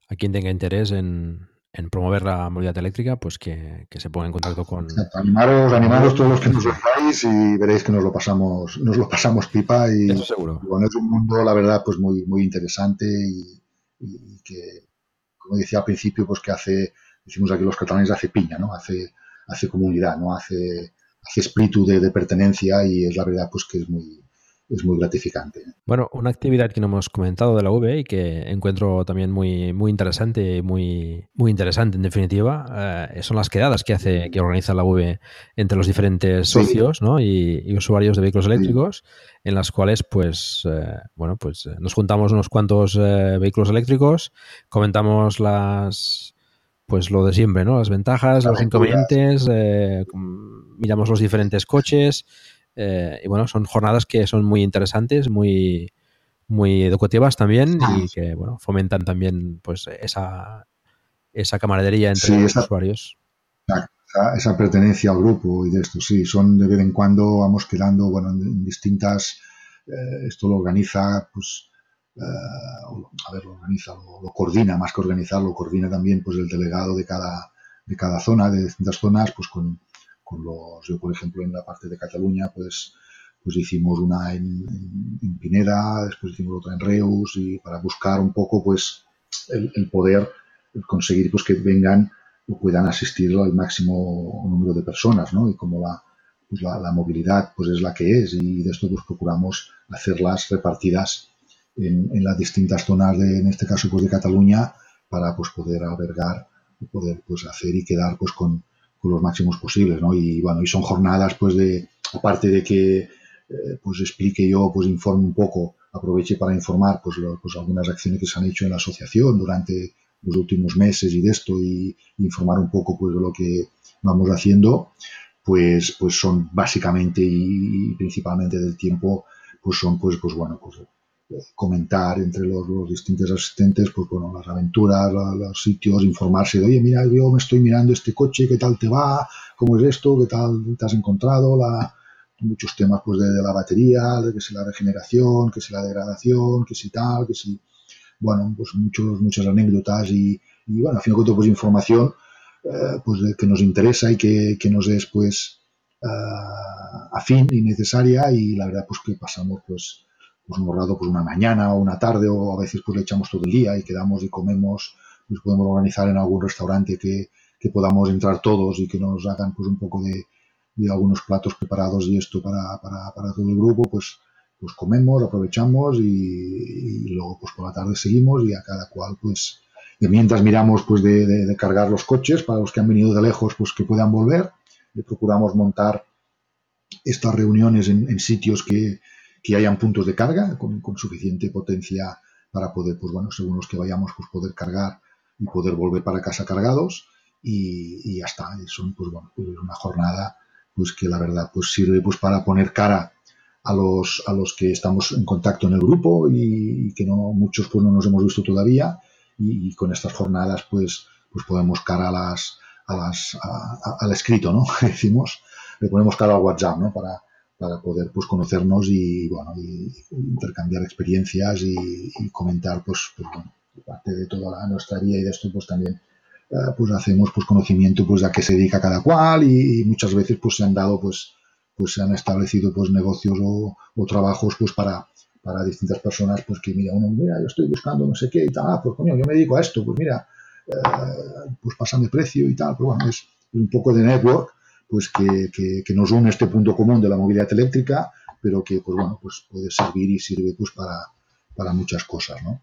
a quien tenga interés en, en, promover la movilidad eléctrica, pues que, que se ponga en contacto con... Animaros, animaros todos los que nos dejáis y veréis que nos lo pasamos, nos lo pasamos pipa y, Eso seguro. bueno, es un mundo, la verdad, pues muy, muy interesante y, y, que, como decía al principio, pues que hace, decimos aquí los catalanes, hace piña, ¿no? Hace, hace comunidad, ¿no? Hace, hace espíritu de, pertenencia y es la verdad pues que es muy, es muy gratificante. Bueno, una actividad que no hemos comentado de la V y que encuentro también muy, muy interesante, muy, muy interesante en definitiva, eh, son las quedadas que hace, que organiza la V entre los diferentes socios ¿no? y, usuarios de vehículos eléctricos, en las cuales pues eh, bueno pues nos juntamos unos cuantos eh, vehículos eléctricos, comentamos las pues lo de siempre, ¿no? Las ventajas, los inconvenientes, eh, miramos los diferentes coches eh, y bueno, son jornadas que son muy interesantes, muy, muy educativas también y que, bueno, fomentan también pues esa, esa camaradería entre los usuarios. Esa, esa, pertenencia al grupo y de esto, sí, son de vez en cuando vamos quedando, bueno, en, distintas, eh, esto lo organiza, pues, a ver, lo organiza, lo, coordina, más que organizar, lo coordina también pues el delegado de cada, de cada zona, de distintas zonas, pues con, con los, yo por ejemplo en la parte de Cataluña, pues, pues hicimos una en, Pineda, después hicimos otra en Reus, y para buscar un poco pues el, poder conseguir pues que vengan o puedan asistir al máximo número de personas, ¿no? Y como la, pues la, la, movilidad pues es la que es y de esto pues procuramos hacerlas repartidas en, las distintas zonas, de, en este caso pues de Cataluña, para pues poder albergar poder pues hacer y quedar pues con, los máximos posibles, ¿no? Y bueno, y son jornadas pues de, aparte de que eh, pues explique yo, pues informe un poco, aproveche para informar pues, pues, algunas acciones que se han hecho en la asociación durante los últimos meses y de esto y, informar un poco pues de lo que vamos haciendo, pues, pues son básicamente y, principalmente del tiempo, pues son pues, pues bueno, pues comentar entre los, distintos asistentes, pues bueno, las aventuras, los, sitios, informarse de, oye, mira, yo me estoy mirando este coche, ¿qué tal te va? ¿Cómo es esto? ¿Qué tal te has encontrado? La, muchos temas pues de, la batería, de que si la regeneración, que si la degradación, que si tal, que si, bueno, pues muchos, muchas anécdotas y, bueno, al fin y al cabo pues información eh, pues que nos interesa y que, que nos es pues uh, afín y necesaria y la verdad pues que pasamos pues pues hemos ahorrado pues una mañana o una tarde o a veces pues le echamos todo el día y quedamos y comemos, pues podemos organizar en algún restaurante que, que podamos entrar todos y que nos hagan pues un poco de, de algunos platos preparados y esto para, para, para, todo el grupo, pues, pues comemos, aprovechamos y, luego pues por la tarde seguimos y a cada cual pues mientras miramos pues de, de, cargar los coches para los que han venido de lejos pues que puedan volver, le procuramos montar estas reuniones en, en sitios que, que hayan puntos de carga con, suficiente potencia para poder, pues bueno, según los que vayamos, pues poder cargar y poder volver para casa cargados. Y, ya está. Es pues bueno, pues una jornada pues que la verdad pues sirve pues para poner cara a los, a los que estamos en contacto en el grupo y, que no muchos pues no nos hemos visto todavía. Y, con estas jornadas pues pues podemos cara a las a las al escrito no decimos. Le ponemos cara al WhatsApp no para para poder pues conocernos y bueno y, intercambiar experiencias y, comentar pues, pues, bueno parte de toda la, nuestra vida y de esto pues también eh, pues hacemos pues conocimiento pues a qué se dedica cada cual y, muchas veces pues se han dado pues pues se han establecido pues negocios o, trabajos pues para para distintas personas pues que mira uno mira yo estoy buscando no sé qué y tal ah, pues coño yo me dedico a esto pues mira eh, pues pasan de precio y tal pero bueno es un poco de network pues que, que, nos une este punto común de la movilidad eléctrica, pero que pues bueno, pues puede servir y sirve pues para, para muchas cosas, ¿no?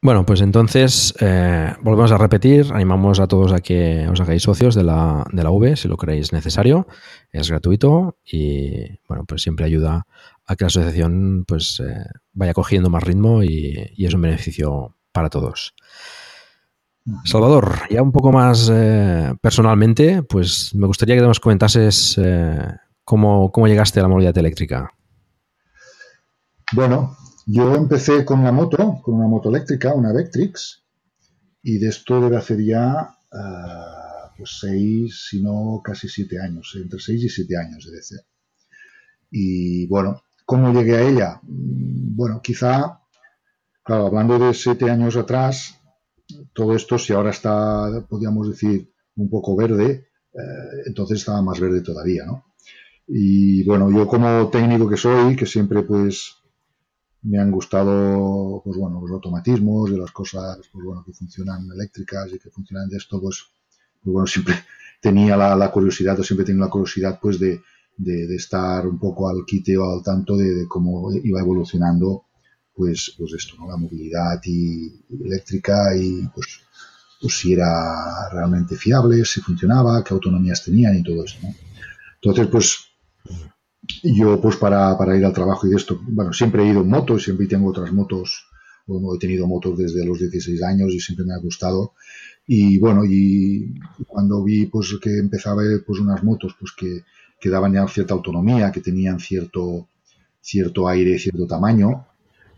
Bueno, pues entonces eh, volvemos a repetir, animamos a todos a que os hagáis socios de la, de la V si lo creéis necesario, es gratuito y bueno, pues siempre ayuda a que la asociación pues eh, vaya cogiendo más ritmo y es un beneficio para todos. Salvador, ya un poco más eh, personalmente, pues me gustaría que nos comentases eh, cómo, llegaste a la movilidad eléctrica. Bueno, yo empecé con una moto, con una moto eléctrica, una Vectrix, y de esto debe hacer ya eh, pues seis, si no casi siete años, entre seis y siete años debe ser. Y bueno, ¿cómo llegué a ella? Mm, bueno, quizá, claro, hablando de siete años atrás, todo esto, si ahora está, podríamos decir, un poco verde, eh, entonces estaba más verde todavía, ¿no? Y bueno, yo como técnico que soy, que siempre pues me han gustado, pues bueno, los automatismos y las cosas, pues bueno, que funcionan eléctricas y que funcionan de esto, pues, pues bueno, siempre tenía la, curiosidad, o siempre tenía la curiosidad, pues de, de, estar un poco al quite o al tanto de, de cómo iba evolucionando pues, pues esto, ¿no? La movilidad y, eléctrica y pues, pues si era realmente fiable, si funcionaba, qué autonomías tenían y todo eso, ¿no? Entonces, pues yo pues para, para, ir al trabajo y de esto, bueno, siempre he ido en moto, siempre tengo otras motos, bueno, he tenido motos desde los 16 años y siempre me ha gustado. Y bueno, y cuando vi pues que empezaba pues unas motos pues que, que daban ya cierta autonomía, que tenían cierto, cierto aire, cierto tamaño,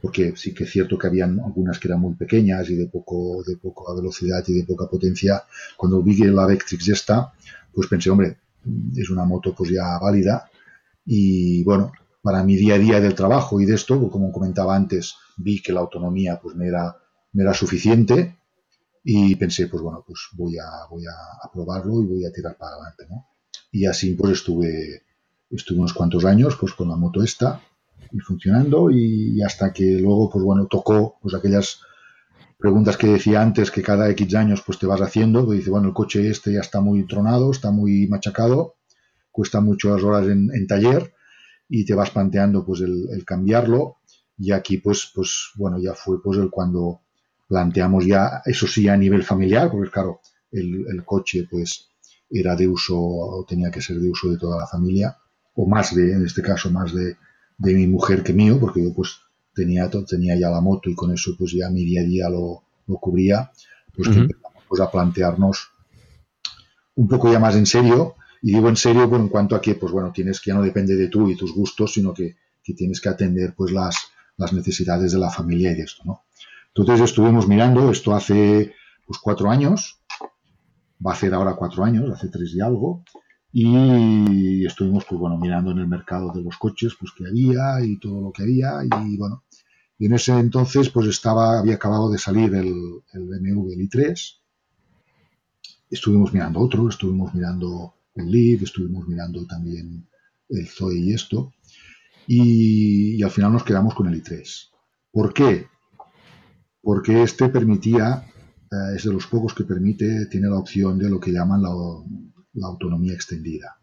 porque sí que es cierto que habían algunas que eran muy pequeñas y de poco de poca velocidad y de poca potencia. Cuando vi que la Vectrix ya está, pues pensé, hombre, es una moto pues ya válida y bueno, para mi día a día del trabajo y de esto, como comentaba antes, vi que la autonomía pues me era, me era suficiente y pensé, pues bueno, pues voy a, voy a, probarlo y voy a tirar para adelante, ¿no? Y así pues estuve, estuve unos cuantos años pues con la moto esta y funcionando y hasta que luego, pues bueno, tocó pues aquellas preguntas que decía antes que cada X años pues te vas haciendo, pues dice, bueno, el coche este ya está muy tronado, está muy machacado, cuesta muchas horas en, taller y te vas planteando pues el, cambiarlo. Y aquí pues pues bueno ya fue pues el cuando planteamos ya eso sí a nivel familiar porque claro el, coche pues era de uso, o tenía que ser de uso de toda la familia, o más de, en este caso, más de, de mi mujer que mío, porque yo pues tenía, tenía ya la moto y con eso pues ya mi día a día lo, lo cubría, pues que empezamos pues, a plantearnos un poco ya más en serio, y digo en serio pues, en cuanto a que, pues bueno, tienes que ya no depende de tú y tus gustos, sino que, que tienes que atender pues las, las necesidades de la familia y de esto, ¿no? Entonces estuvimos mirando, esto hace pues cuatro años, va a ser ahora cuatro años, hace tres y algo, y estuvimos pues bueno mirando en el mercado de los coches pues que había y todo lo que había y bueno y en ese entonces pues estaba había acabado de salir el, el BMW el i3 estuvimos mirando otro estuvimos mirando el Leaf estuvimos mirando también el Zoe y esto y, al final nos quedamos con el i3 ¿por qué? porque este permitía eh, es de los pocos que permite tiene la opción de lo que llaman la la autonomía extendida.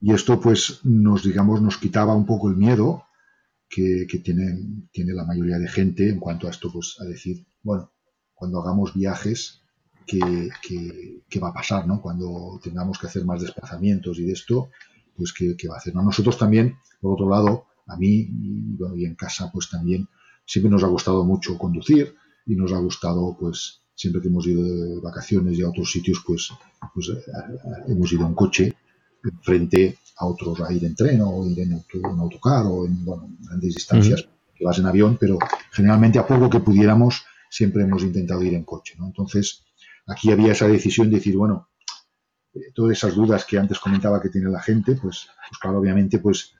Y esto pues nos, digamos, nos quitaba un poco el miedo que, tiene, la mayoría de gente en cuanto a esto, pues a decir, bueno, cuando hagamos viajes, ¿qué, va a pasar? ¿no? Cuando tengamos que hacer más desplazamientos y de esto, pues ¿qué, va a hacer? ¿no? Nosotros también, por otro lado, a mí y en casa, pues también siempre nos ha gustado mucho conducir y nos ha gustado pues siempre que hemos ido de vacaciones y a otros sitios, pues, pues eh, hemos ido en coche frente a otros, a ir en tren o ir en, autocar o en grandes distancias, que vas en avión, pero generalmente a poco que pudiéramos siempre hemos intentado ir en coche. ¿no? Entonces, aquí había esa decisión de decir, bueno, eh, todas esas dudas que antes comentaba que tiene la gente, pues, pues claro, obviamente, pues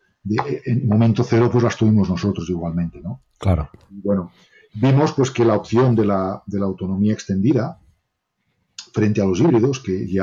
en momento cero, pues las tuvimos nosotros igualmente, ¿no? Claro. bueno, vimos pues que la opción de la, de la autonomía extendida frente a los híbridos que ya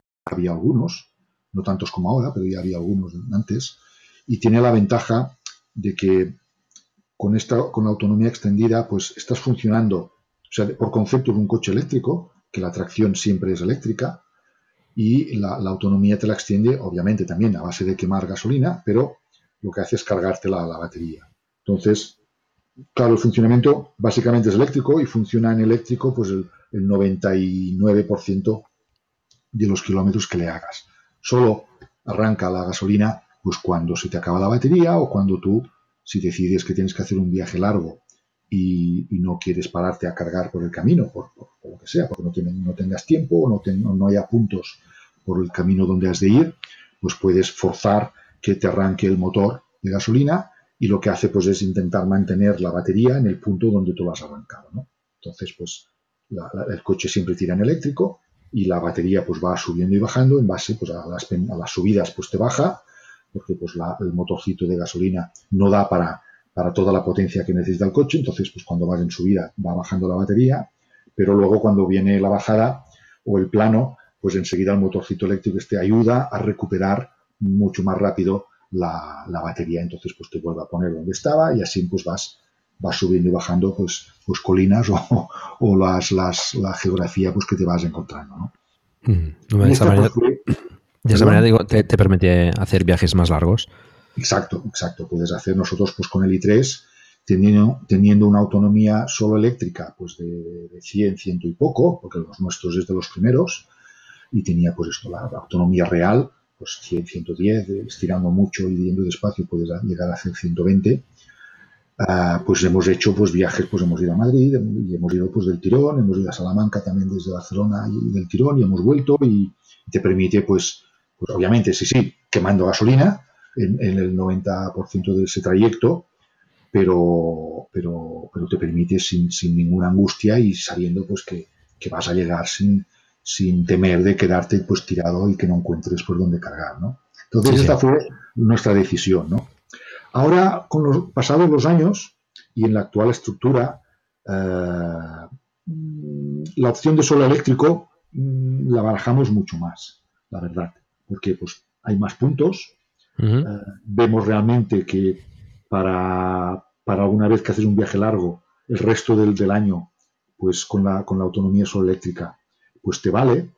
Había algunos, no tantos como ahora, pero ya había algunos antes, y tiene la ventaja de que con esta con la autonomía extendida, pues estás funcionando, o sea, por concepto es un coche eléctrico, que la tracción siempre es eléctrica, y la, autonomía te la extiende, obviamente también a base de quemar gasolina, pero lo que hace es cargarte la, la batería. Entonces, claro, el funcionamiento básicamente es eléctrico y funciona en eléctrico pues el, el 99% de los kilómetros que le hagas. Solo arranca la gasolina pues cuando se te acaba la batería o cuando tú, si decides que tienes que hacer un viaje largo y, no quieres pararte a cargar por el camino, por, lo que sea, porque no, no tengas tiempo o no, no haya puntos por el camino donde has de ir, pues puedes forzar que te arranque el motor de gasolina y lo que hace pues es intentar mantener la batería en el punto donde tú lo has arrancado. Entonces, pues el coche siempre tira en eléctrico y la batería pues va subiendo y bajando en base pues a las, a las subidas pues te baja porque pues el motorcito de gasolina no da para, para toda la potencia que necesita el coche, entonces pues cuando vas en subida va bajando la batería, pero luego cuando viene la bajada o el plano, pues enseguida el motorcito eléctrico te ayuda a recuperar mucho más rápido la, batería, entonces pues te vuelve a poner donde estaba y así pues vas, vas subiendo y bajando pues, pues colinas o, o las, las, la geografía pues que te vas encontrando, ¿no? Mm, de esa manera, digo, te, te, permite hacer viajes más largos. Exacto, exacto. Puedes hacer nosotros pues con el i3 teniendo, teniendo una autonomía solo eléctrica pues de, de 100, ciento y poco, porque los nuestros es de los primeros, y tenía pues esto, la, autonomía real, pues 100, 110, estirando mucho y yendo despacio puedes llegar a hacer 120. Ah, pues hemos hecho pues viajes, pues hemos ido a Madrid y hemos ido pues del tirón, hemos ido a Salamanca también desde Barcelona y del tirón y hemos vuelto y te permite pues, pues obviamente sí, sí, quemando gasolina en, en el 90% de ese trayecto, pero, pero, pero te permite sin, sin ninguna angustia y sabiendo pues que, que vas a llegar sin, sin temer de quedarte pues tirado y que no encuentres por dónde cargar, ¿no? Entonces esta fue nuestra decisión, ¿no? Ahora, con los pasados los años y en la actual estructura, eh, la opción de solo eléctrico mm, la barajamos mucho más, la verdad, porque pues hay más puntos, eh, vemos realmente que para, para una vez que haces un viaje largo, el resto del, del año, pues con la, con la autonomía solo eléctrica, pues te vale.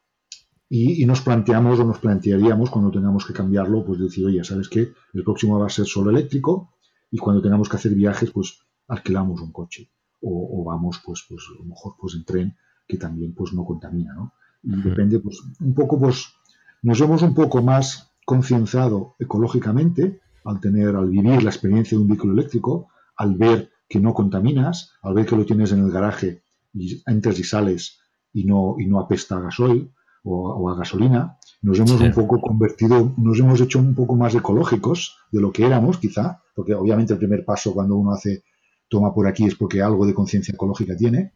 Y, nos planteamos o nos plantearíamos cuando tengamos que cambiarlo, pues decir, oye, ¿sabes qué? El próximo va a ser solo eléctrico y cuando tengamos que hacer viajes, pues alquilamos un coche o, vamos, pues, pues a lo mejor, pues en tren que también, pues no contamina, ¿no? Y depende, pues un poco, pues nos hemos un poco más concienciado ecológicamente al tener, al vivir la experiencia de un vehículo eléctrico, al ver que no contaminas, al ver que lo tienes en el garaje y entras y sales y no, y no apesta a gasoil o, a gasolina, nos hemos un poco convertido, nos hemos hecho un poco más ecológicos de lo que éramos, quizá, porque obviamente el primer paso cuando uno hace toma por aquí es porque algo de conciencia ecológica tiene,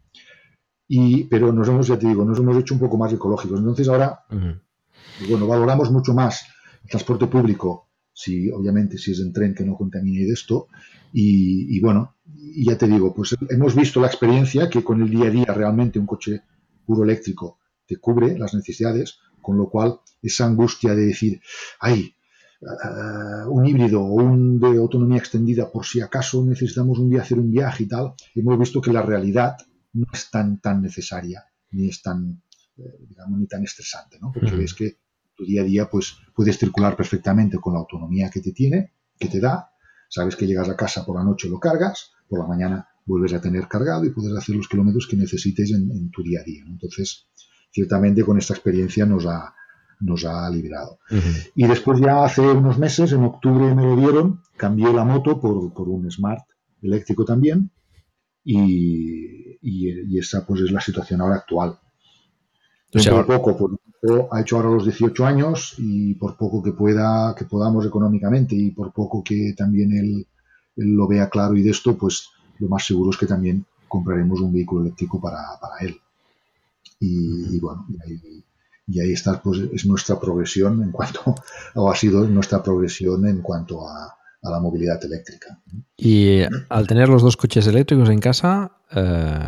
y, pero nos hemos, ya te digo, nos hemos hecho un poco más ecológicos. Entonces ahora, bueno, valoramos mucho más el transporte público, si obviamente si es en tren que no contamine de esto, y, y bueno, y ya te digo, pues hemos visto la experiencia que con el día a día realmente un coche puro eléctrico te cubre las necesidades, con lo cual esa angustia de decir, ay, eh, un híbrido o un de autonomía extendida por si acaso necesitamos un día hacer un viaje y tal, hemos visto que la realidad no es tan, tan necesaria, ni es tan, eh, digamos, ni tan estresante, ¿no? Porque ves que tu día a día pues puedes circular perfectamente con la autonomía que te tiene, que te da, sabes que llegas a casa por la noche lo cargas, por la mañana vuelves a tener cargado y puedes hacer los kilómetros que necesites en, tu día a día. Entonces, ciertamente con esta experiencia nos ha, nos ha liberado. Y después ya hace unos meses, en octubre me lo dieron, cambié la moto por, por un Smart eléctrico también y, y, esa pues es la situación ahora actual. por poco, por, ha hecho ahora los 18 años y por poco que pueda, que podamos económicamente y por poco que también él, él lo vea claro y de esto, pues lo más seguro es que también compraremos un vehículo eléctrico para, para él. Y, bueno, y ahí, está, pues es nuestra progresión en cuanto, o ha sido nuestra progresión en cuanto a, la movilidad eléctrica. Y al tener los dos coches eléctricos en casa, eh,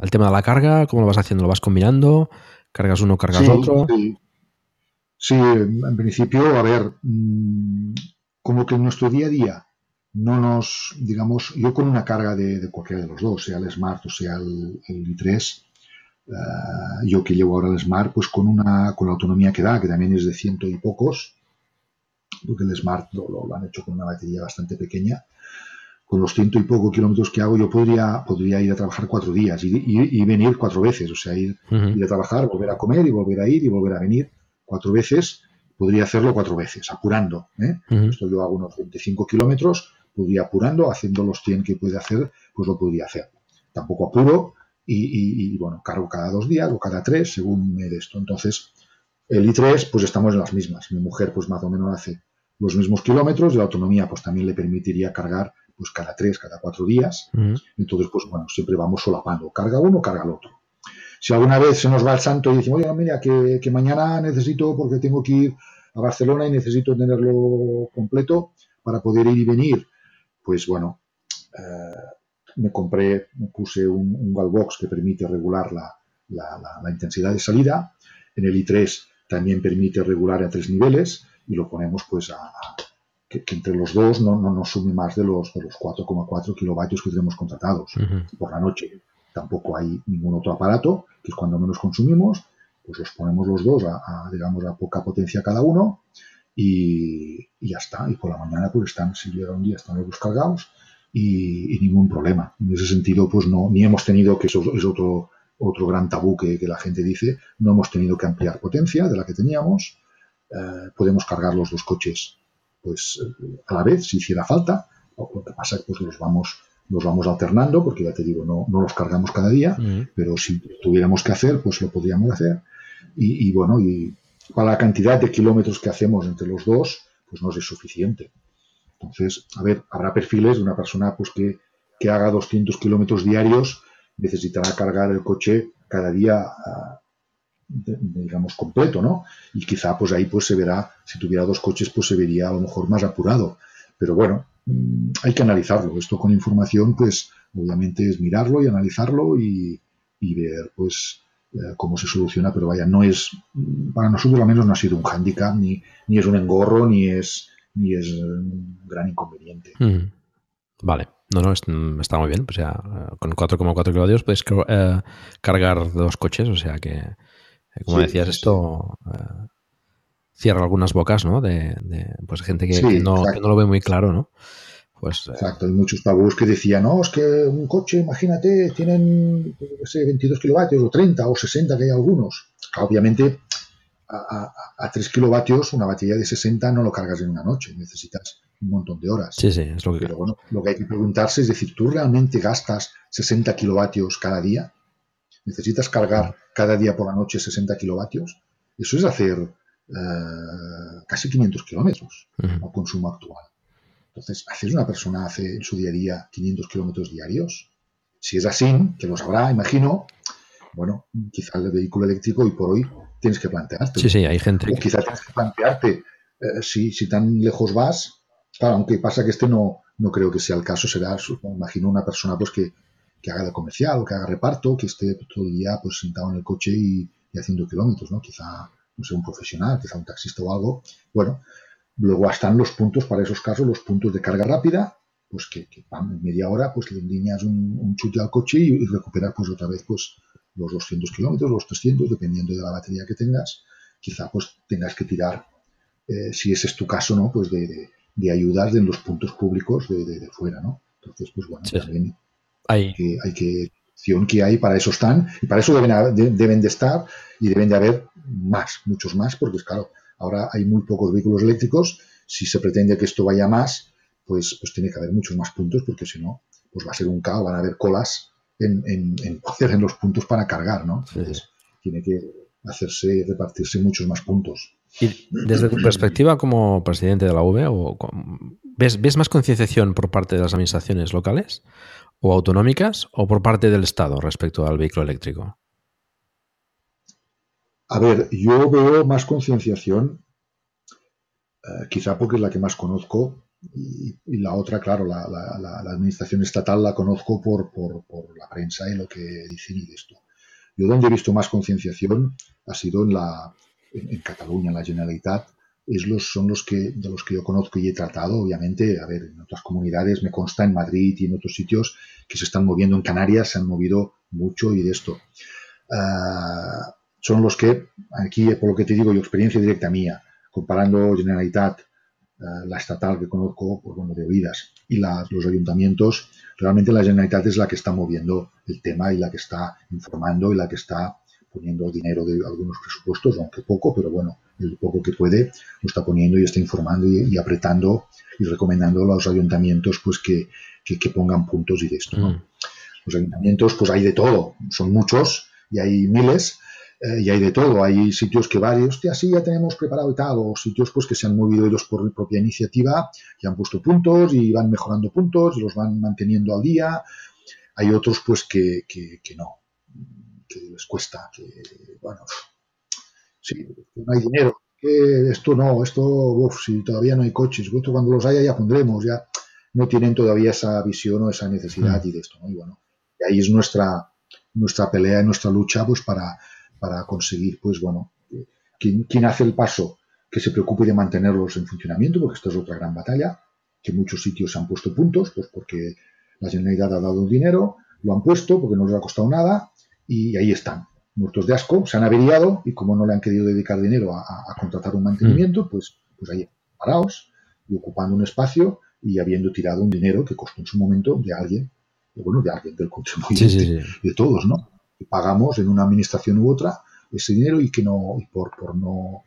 el tema de la carga, ¿cómo lo vas haciendo? ¿Lo vas combinando? ¿Cargas uno, cargas otro? Sí. sí. en principio, a ver, mm, como que en nuestro día a día no nos, digamos, yo con una carga de, cualquiera de los dos, sea el Smart o sea el, i3, eh, yo que llevo ahora el Smart, pues con una, con la autonomía que da, que también es de ciento y pocos, porque el Smart lo, han hecho con una batería bastante pequeña, con los ciento y poco kilómetros que hago, yo podría, podría ir a trabajar cuatro días y, venir cuatro veces, o sea, ir, ir, a trabajar, volver a comer y volver a ir y volver a venir cuatro veces, podría hacerlo cuatro veces, apurando. ¿eh? Esto yo hago unos 25 kilómetros, podría apurando, haciendo los 100 que puede hacer, pues lo podría hacer. Tampoco apuro y, bueno, cargo cada dos días o cada tres, según me de esto. Entonces, el I3, pues estamos en las mismas. Mi mujer, pues más o menos hace los mismos kilómetros y la autonomía, pues también le permitiría cargar pues cada tres, cada cuatro días. Entonces, pues bueno, siempre vamos solapando. Carga uno, carga el otro. si alguna vez se nos va el santo y decimos, oye, mira, que, mañana necesito, porque tengo que ir a Barcelona y necesito tenerlo completo para poder ir y venir, pues bueno, eh, me compré, me puse un, un Galbox que permite regular la, la, intensidad de salida. En el i3 también permite regular a tres niveles y lo ponemos pues a, que, entre los dos no, no, nos sume más de los, de los 4,4 kilovatios que tenemos contratados por la noche. Tampoco hay ningún otro aparato, que es cuando menos consumimos, pues los ponemos los dos a, digamos, a poca potencia cada uno y, y, ya está. Y por la mañana pues están, si llega un día, están los dos cargados y, ningún problema. En ese sentido, pues no, ni hemos tenido, que eso es otro, otro gran tabú que, la gente dice, no hemos tenido que ampliar potencia de la que teníamos, eh, podemos cargar los dos coches pues a la vez si hiciera falta, lo que pasa es que pues los vamos los vamos alternando, porque ya te digo, no, no los cargamos cada día, pero si tuviéramos que hacer, pues lo podríamos hacer. Y, y, bueno, y para la cantidad de kilómetros que hacemos entre los dos, pues no es suficiente. Entonces, a ver, habrá perfiles de una persona pues que, que haga 200 kilómetros diarios, necesitará cargar el coche cada día, ah, digamos, completo, ¿no? Y quizá pues ahí pues se verá, si tuviera dos coches, pues se vería a lo mejor más apurado. Pero bueno, mm, hay que analizarlo. Esto con información, pues obviamente es mirarlo y analizarlo y, y ver, pues, eh, cómo se soluciona, pero vaya, no es, para nosotros al menos no ha sido un hándicap, ni, ni es un engorro, ni es, ni es un gran inconveniente. Mm. Vale. No, no, mm, está muy bien. O sea, con 4,4 kilovatios puedes eh, cargar dos coches. O sea que, eh, como decías, esto eh, cierra algunas bocas, ¿no? De, pues gente que, no, lo ve muy claro, ¿no? Pues, exacto, hay muchos tabús que decían, no, es que un coche, imagínate, tienen, no sé, 22 kilovatios o 30 o 60 que hay algunos. Obviamente, a, 3 kilovatios, una batería de 60 no lo cargas en una noche, necesitas un montón de horas. Sí, sí, es lo que... Pero bueno, lo que hay que preguntarse es decir, ¿tú realmente gastas 60 kilovatios cada día? ¿Necesitas cargar cada día por la noche 60 kilovatios? Eso es hacer eh, casi 500 kilómetros al consumo actual. Entonces, ¿haces una persona hace en su día a día 500 kilómetros diarios? Si es así, que lo sabrá, imagino, bueno, quizá el vehículo eléctrico hoy por hoy tienes que plantearte. Sí, sí, hay gente. O quizá tienes que plantearte eh, si, si tan lejos vas. Claro, aunque pasa que este no, no creo que sea el caso, será, imagino, una persona pues que, que haga de comercial o que haga reparto, que esté todo el día pues sentado en el coche y, haciendo kilómetros, ¿no? Quizá, no sé, un profesional, quizá un taxista o algo. Bueno, luego están los puntos, para esos casos, los puntos de carga rápida, pues que, que en media hora pues le endiñas un, un chute al coche y, y recuperar pues otra vez pues los 200 kilómetros, los 300, dependiendo de la batería que tengas, quizá pues tengas que tirar, eh, si ese es tu caso, ¿no? Pues de, de, ayudas en los puntos públicos de, de, fuera, ¿no? Entonces, pues bueno, también hay que, hay que que hay para eso están y para eso deben, deben de estar y deben de haber más, muchos más, porque claro, ahora hay muy pocos vehículos eléctricos, si se pretende que esto vaya más, pues, pues tiene que haber muchos más puntos, porque si no, pues va a ser un caos, van a haber colas en, en, en los puntos para cargar, ¿no? tiene que hacerse, repartirse muchos más puntos. Y desde tu perspectiva como presidente de la UV, o, ¿ves, ¿ves más concienciación por parte de las administraciones locales o autonómicas o por parte del Estado respecto al vehículo eléctrico? A ver, yo veo más concienciación, eh, quizá porque es la que más conozco, y, la otra, claro, la, administración estatal la conozco por, la prensa y lo que dicen y de esto. Yo donde he visto más concienciación ha sido en, la, en, Cataluña, en la Generalitat, es los, son los que, de los que yo conozco y he tratado, obviamente, a ver, en otras comunidades, me consta en Madrid y en otros sitios que se están moviendo, en Canarias se han movido mucho y de esto. Ah, son los que, aquí, por lo que te digo, yo experiencia directa mía, comparando Generalitat, la estatal que conozco, pues bueno, de oídas, y los ayuntamientos, realmente la Generalitat es la que está moviendo el tema y la que está informando y la que está poniendo dinero de algunos presupuestos, aunque poco, pero bueno, el poco que puede lo está poniendo y está informando y, apretando y recomendando a los ayuntamientos pues que, que, pongan puntos y de esto. Mm. Los ayuntamientos pues hay de todo, son muchos y hay miles, eh, y hay de todo. Hay sitios que varios, hostia, sí, ya tenemos preparado y tal, o sitios pues que se han movido ellos por propia iniciativa y han puesto puntos y van mejorando puntos y los van manteniendo al día. Hay otros pues que, que, no, les cuesta, que, bueno, sí, no hay dinero, que esto no, esto, uf, si todavía no hay coches, esto cuando los haya ya pondremos, ya no tienen todavía esa visión o esa necesidad mm. y de esto, ¿no? Y bueno, y ahí es nuestra, nuestra pelea y nuestra lucha, pues para, para conseguir, pues bueno, quien, hace el paso que se preocupe de mantenerlos en funcionamiento, porque esta es otra gran batalla, que muchos sitios se han puesto puntos, pues porque la Generalidad ha dado dinero, lo han puesto porque no les ha costado nada y ahí están, muertos de asco, se han averiado y como no le han querido dedicar dinero a, contratar un mantenimiento, mm. pues, pues ahí parados y ocupando un espacio y habiendo tirado un dinero que costó en su momento de alguien, bueno, de alguien, del contribuyente, de todos, ¿no? Pagamos en una administración u otra ese dinero y que no, y por, por no,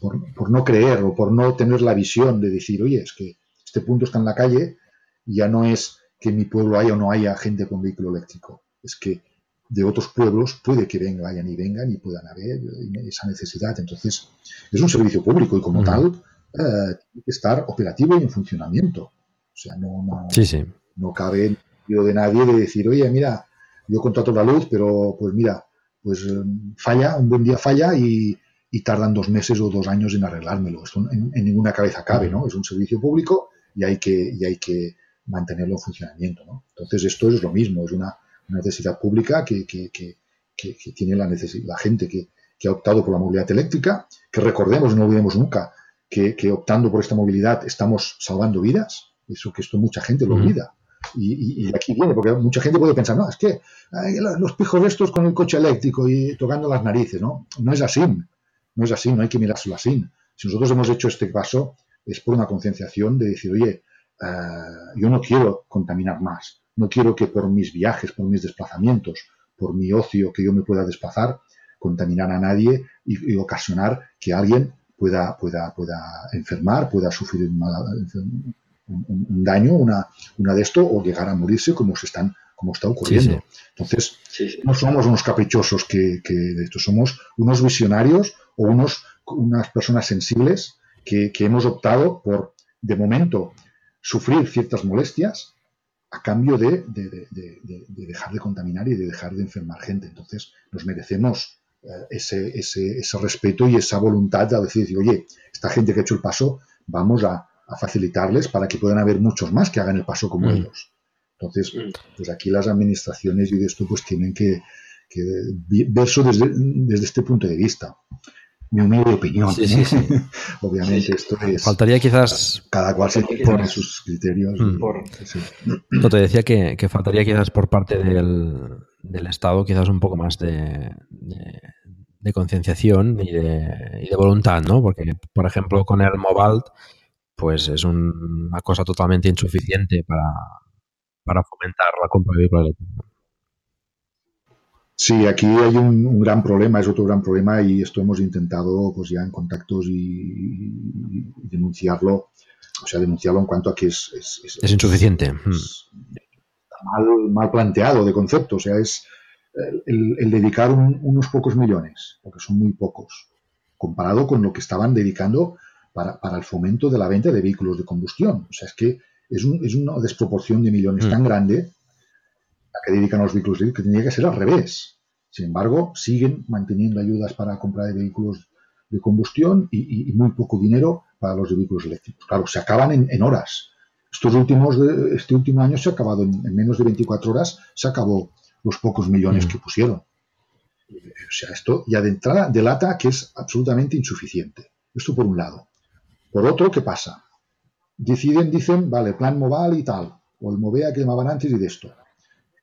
por, no creer o por no tener la visión de decir, oye, es que este punto está en la calle, ya no es que en mi pueblo haya o no haya gente con vehículo eléctrico, es que de otros pueblos puede que vengan, vayan y vengan y puedan haber esa necesidad. Entonces, es un servicio público y como tal, eh, tiene que estar operativo y en funcionamiento. O sea, no, no, no cabe de nadie de decir, oye, mira, yo contrato la luz, pero pues mira, pues eh, falla, un buen día falla y, tardan dos meses o dos años en arreglármelo. Esto en, ninguna cabeza cabe, ¿no? Es un servicio público y hay que, y hay que mantenerlo en funcionamiento, ¿no? Entonces esto es lo mismo, es una, necesidad pública que, tiene la, la gente que, ha optado por la movilidad eléctrica, que recordemos, no olvidemos nunca, que, optando por esta movilidad estamos salvando vidas, eso que esto mucha gente lo olvida. Y, y, aquí viene, porque mucha gente puede pensar, no, es que los pijos estos con el coche eléctrico y tocando las narices, ¿no? No es así, no es así, no hay que mirárselo así. Si nosotros hemos hecho este paso es por una concienciación de decir, oye, eh, yo no quiero contaminar más, no quiero que por mis viajes, por mis desplazamientos, por mi ocio que yo me pueda desplazar, contaminar a nadie y, ocasionar que alguien pueda, pueda, pueda enfermar, pueda sufrir un, un, daño, una, una de esto, o llegar a morirse como se están como está ocurriendo. Entonces, no somos unos caprichosos que, de esto, somos unos visionarios o unos, unas personas sensibles que, hemos optado por, de momento, sufrir ciertas molestias a cambio de, dejar de contaminar y de dejar de enfermar gente. Entonces, nos merecemos eh, ese, ese, ese, respeto y esa voluntad de decir, oye, esta gente que ha hecho el paso, vamos a, a facilitarles para que puedan haber muchos más que hagan el paso como mm. ellos. Entonces, mm. pues aquí las administraciones y de esto pues tienen que, que verlo desde, desde este punto de vista. Mi humilde opinión. Obviamente esto es... Faltaría quizás... Cada cual se pone sus criterios. Mm. No, te decía que, que, faltaría quizás por parte del, del Estado quizás un poco más de, de, concienciación y de, y de, voluntad, ¿no? Porque, por ejemplo, con el Mobalt pues es una cosa totalmente insuficiente para, fomentar la compra de vehículos eléctricos. Sí, aquí hay un, gran problema, es otro gran problema y esto hemos intentado pues ya en contactos y, denunciarlo, o sea, denunciarlo en cuanto a que es... Es, insuficiente. mal, mal, planteado de concepto, o sea, es el, dedicar unos pocos millones, porque son muy pocos, comparado con lo que estaban dedicando para, para, el fomento de la venta de vehículos de combustión. O sea, es que es, un, es una desproporción de millones tan grande a que dedican los vehículos que tendría que ser al revés. Sin embargo, siguen manteniendo ayudas para compra de vehículos de combustión y, muy poco dinero para los vehículos eléctricos. Claro, se acaban en, horas. Estos últimos, este último año se ha acabado en, menos de 24 horas, se acabó los pocos millones mm. que pusieron. O sea, esto ya de entrada delata que es absolutamente insuficiente. Esto por un lado. Por otro, ¿qué pasa? Deciden, dicen, vale, plan Moval y tal, o el Movea que llamaban antes y de esto.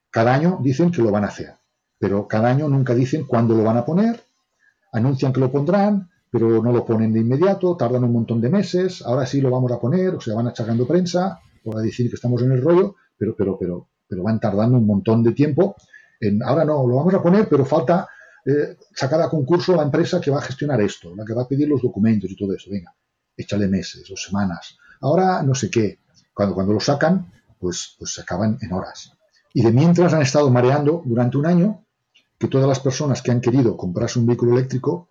Cada año dicen que lo van a hacer, pero cada año nunca dicen cuándo lo van a poner, anuncian que lo pondrán, pero no lo ponen de inmediato, tardan un montón de meses, ahora sí lo vamos a poner, o sea, van achacando prensa, por decir que estamos en el rollo, pero, pero, pero, pero van tardando un montón de tiempo. En, ahora no, lo vamos a poner, pero falta eh, sacar a concurso la empresa que va a gestionar esto, la que va a pedir los documentos y todo eso. Venga, échale meses o semanas. Ahora no sé qué. Cuando, cuando lo sacan, pues, pues se acaban en horas. Y de mientras han estado mareando durante un año que todas las personas que han querido comprarse un vehículo eléctrico,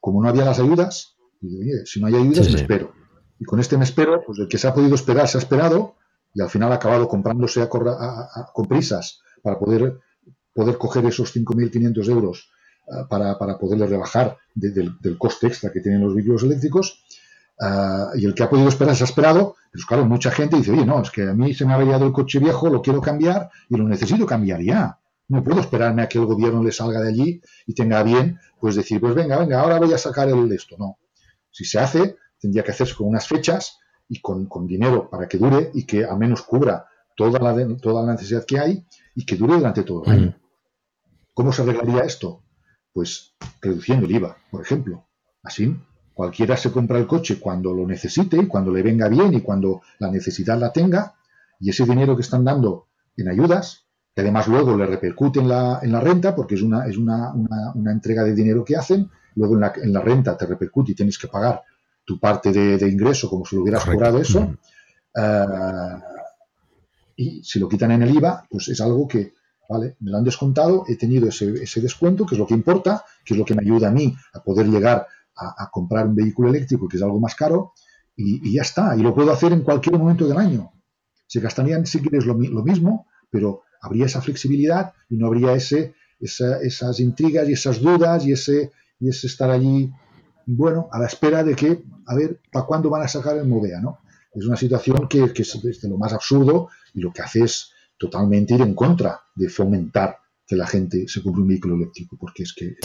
como no había las ayudas, oye, si no hay ayudas, me espero. Y con este me espero, pues el que se ha podido esperar se ha esperado y al final ha acabado comprándose a, con prisas para poder poder coger esos 5.500 euros eh, para, para poderle rebajar del, coste extra que tienen los vehículos eléctricos. Y el que ha podido esperar se ha esperado, pero claro, mucha gente dice, oye, no, es que a mí se me ha averiado el coche viejo, lo quiero cambiar y lo necesito cambiar ya. No puedo esperarme a que el gobierno le salga de allí y tenga bien, pues decir, pues venga, venga, ahora voy a sacar el esto. No. Si se hace, tendría que hacerse con unas fechas y con, con dinero para que dure y que al menos cubra toda la, toda la necesidad que hay y que dure durante todo el año. ¿Cómo se arreglaría esto? Pues reduciendo el IVA, por ejemplo. Así, cualquiera se compra el coche cuando lo necesite y cuando le venga bien y cuando la necesidad la tenga, y ese dinero que están dando en ayudas, que además luego le repercute en la, en la renta, porque es, una, es una, una, entrega de dinero que hacen, luego en la, en la, renta te repercute y tienes que pagar tu parte de, ingreso como si lo hubieras cobrado eso. Eh, y si lo quitan en el IVA, pues es algo que, vale, me lo han descontado, he tenido ese, ese descuento, que es lo que importa, que es lo que me ayuda a mí a poder llegar a, comprar un vehículo eléctrico, que es algo más caro, y, ya está, y lo puedo hacer en cualquier momento del año. Se gastarían, si quieres, lo, lo mismo, pero habría esa flexibilidad y no habría ese, esas intrigas y esas dudas y ese, y ese estar allí, bueno, a la espera de que, a ver, ¿para cuándo van a sacar el Movea, no? Es una situación que, es de lo más absurdo y lo que hace es totalmente ir en contra de fomentar que la gente se compre un vehículo eléctrico, porque es que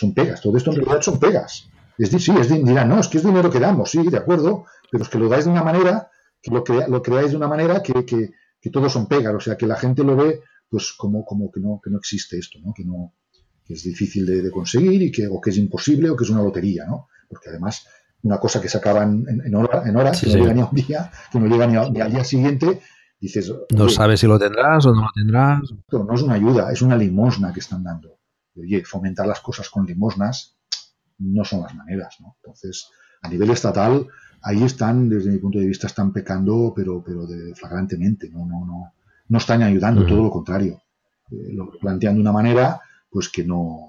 son pegas. Todo esto en realidad son pegas. Es decir, sí, es dirán, no, es que es dinero que damos, sí, de acuerdo, pero es que lo dais de una manera, que lo, lo creáis de una manera que, que, que todos son pegas, o sea, que la gente lo ve pues como, como que, no, que no existe esto, ¿no? Que, no, que es difícil de, conseguir y que, o que es imposible o que es una lotería, ¿no? Porque además una cosa que se acaba en, en, horas, que no llega ni a un día, que no llega ni, al día siguiente, dices... No sabes si lo tendrás o no lo tendrás. no es una ayuda, es una limosna que están dando. Oye, fomentar las cosas con limosnas no son las maneras, ¿no? Entonces, a nivel estatal, ahí están, desde mi punto de vista, están pecando, pero, pero de, flagrantemente, no, no, no, no están ayudando, todo lo contrario. Eh, lo plantean de una manera, pues que no.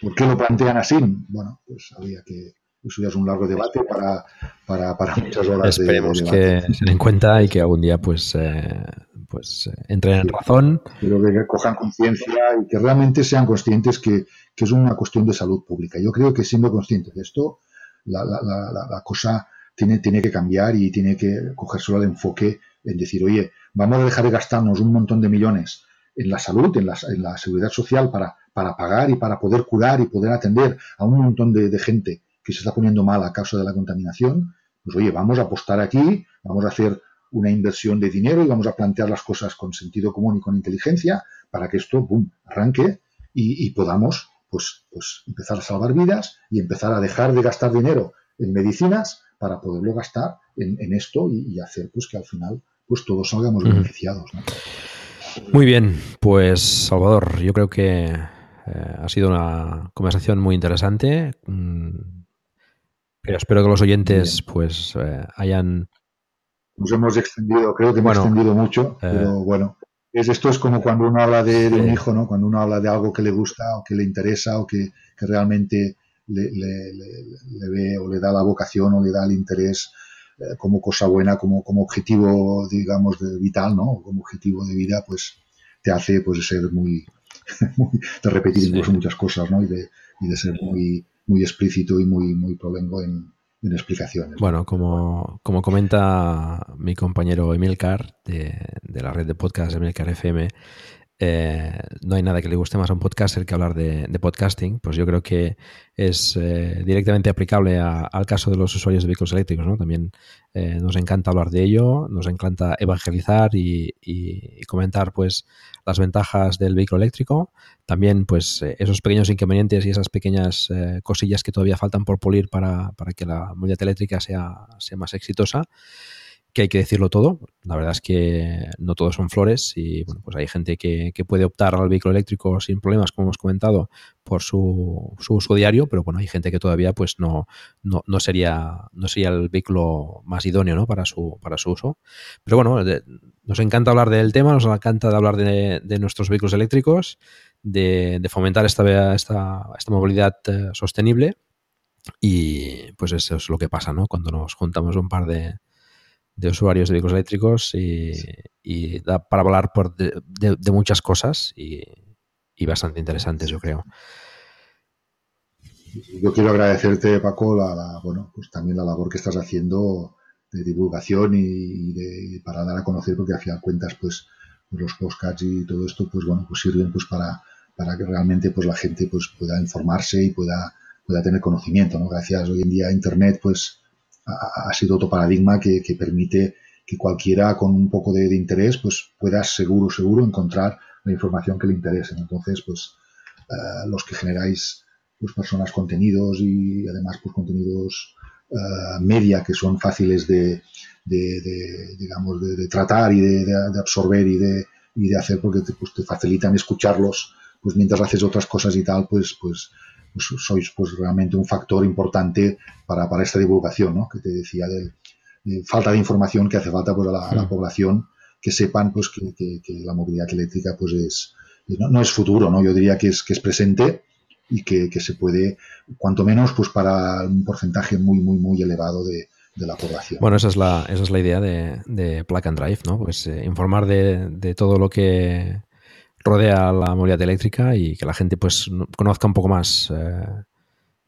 ¿Por qué lo plantean así? Bueno, pues había que, eso ya es un largo debate para, para, para muchas horas. Esperemos que se den cuenta y que algún día pues, eh, pues eh, entren en razón. Pero que cojan conciencia y que realmente sean conscientes que, que, es una cuestión de salud pública. Yo creo que siendo conscientes de esto, la, la, la, la cosa tiene, tiene que cambiar y tiene que coger solo el enfoque en decir, oye, vamos a dejar de gastarnos un montón de millones en la salud, en la, en la seguridad social para, para pagar y para poder curar y poder atender a un montón de, de gente que se está poniendo mal a causa de la contaminación, pues oye, vamos a apostar aquí, vamos a hacer una inversión de dinero y vamos a plantear las cosas con sentido común y con inteligencia para que esto, boom, arranque y, podamos pues, pues empezar a salvar vidas y empezar a dejar de gastar dinero en medicinas para poderlo gastar en, esto y, hacer pues que al final pues todos salgamos beneficiados. Muy bien, pues Salvador, yo creo que eh, ha sido una conversación muy interesante. Mm, pero espero que los oyentes pues eh, hayan... Nos hemos extendido, creo que hemos extendido mucho, eh, pero bueno, es, esto es como cuando uno habla de, un hijo, ¿no? Cuando uno habla de algo que le gusta o que le interesa o que, realmente le, ve o le da la vocación o le da el interés eh, como cosa buena, como, como objetivo, digamos, de, vital, ¿no? Como objetivo de vida, pues te hace pues ser muy, de repetir incluso muchas cosas, ¿no? Y de, y de ser muy muy explícito y muy, muy provengo en, explicaciones. Bueno, como, como comenta mi compañero Emilcar de, de la red de podcast Emilcar FM, eh, no hay nada que le guste más a un podcaster que hablar de, podcasting, pues yo creo que es eh, directamente aplicable al caso de los usuarios de vehículos eléctricos. ¿no? También eh, nos encanta hablar de ello, nos encanta evangelizar y, y, comentar pues las ventajas del vehículo eléctrico, también pues eh, esos pequeños inconvenientes y esas pequeñas cosillas que todavía faltan por pulir para, para que la movilidad eléctrica sea, sea más exitosa que hay que decirlo todo. La verdad es que no todos son flores y bueno, pues hay gente que, puede optar al vehículo eléctrico sin problemas, como hemos comentado, por su, uso diario, pero bueno, hay gente que todavía pues no, no, sería, no sería el vehículo más idóneo ¿no? para, su, para su uso. Pero bueno, nos encanta hablar del tema, nos encanta hablar de, nuestros vehículos eléctricos, de, de fomentar esta, esta, esta movilidad eh, sostenible. Y pues eso es lo que pasa, ¿no? Cuando nos juntamos un par de, usuarios de vehículos eléctricos y, da para hablar por de, muchas cosas y, bastante interesantes, yo creo. Yo quiero agradecerte, Paco, la, bueno, pues también la labor que estás haciendo de divulgación y, de, para dar a conocer, porque al final cuentas, pues, pues, los podcasts y todo esto, pues bueno, pues sirven pues para, para que realmente pues la gente pues pueda informarse y pueda, pueda tener conocimiento, ¿no? Gracias hoy en día a Internet, pues ha, sido otro paradigma que, permite que cualquiera con un poco de, interés pues pueda seguro, seguro encontrar la información que le interese. Entonces, pues eh, los que generáis pues personas contenidos y además pues contenidos eh, media que son fáciles de, digamos de, tratar y de, absorber y de, y de hacer porque te, pues, te facilitan escucharlos pues mientras haces otras cosas y tal pues pues pues, sois pues realmente un factor importante para, para esta divulgación, ¿no? Que te decía de, falta de información que hace falta pues, a, la, población que sepan pues que, la movilidad eléctrica pues es no, es futuro, ¿no? Yo diría que es que es presente y que, se puede, cuanto menos, pues para un porcentaje muy, muy, muy elevado de, la población. Bueno, esa es la, esa es la idea de, de Plug and Drive, ¿no? Pues eh, informar de, de, todo lo que rodea la movilidad eléctrica y que la gente pues conozca un poco más eh,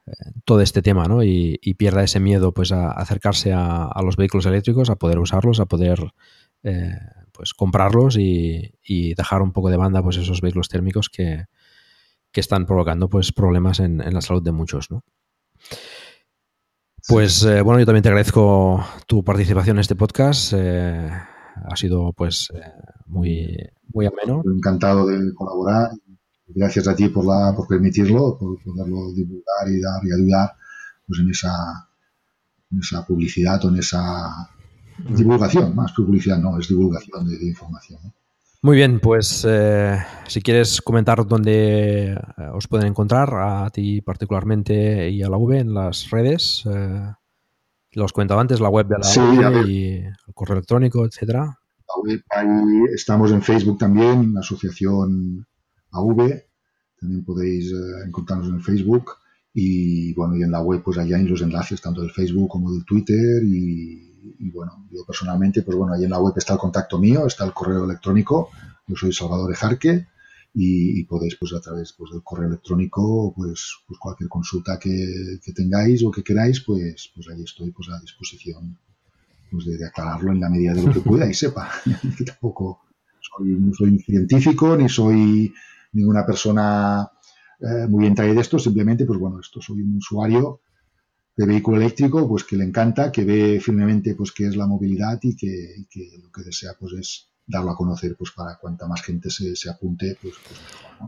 eh, todo este tema ¿no? y, pierda ese miedo pues a acercarse a, los vehículos eléctricos, a poder usarlos, a poder eh, pues comprarlos y, dejar un poco de banda pues esos vehículos térmicos que, están provocando pues problemas en, la salud de muchos. ¿no? Pues bueno, yo también te agradezco tu participación en este podcast. Ha sido pues muy, muy ameno. Encantado de colaborar. Gracias a ti por, la, por permitirlo, por poderlo divulgar y dar y ayudar pues, en, esa, en esa publicidad o en esa divulgación, más publicidad no, es divulgación de, información. Muy bien, pues eh, si quieres comentar dónde eh, os pueden encontrar, a ti particularmente y a la V en las redes, eh, lo os comentaba antes, la web de la V y el correo electrónico, etcétera. Ahí estamos en Facebook también, la asociación AV, también podéis eh, encontrarnos en Facebook. Y bueno, y en la web pues allá hay los enlaces tanto del Facebook como del Twitter. Y, bueno, yo personalmente pues bueno, ahí en la web está el contacto mío, está el correo electrónico, yo soy Salvador Ejarque y, podéis pues a través pues, del correo electrónico pues, pues cualquier consulta que, que, tengáis o que queráis pues, pues ahí estoy pues a disposición pues de, aclararlo en la medida de lo que pueda y sepa. que tampoco soy, no soy científico ni soy ninguna persona eh, muy entrada de esto, simplemente, pues bueno, esto soy un usuario de vehículo eléctrico, pues que le encanta, que ve firmemente pues qué es la movilidad y que, lo que desea pues es darlo a conocer pues para cuanta más gente se, se apunte pues, pues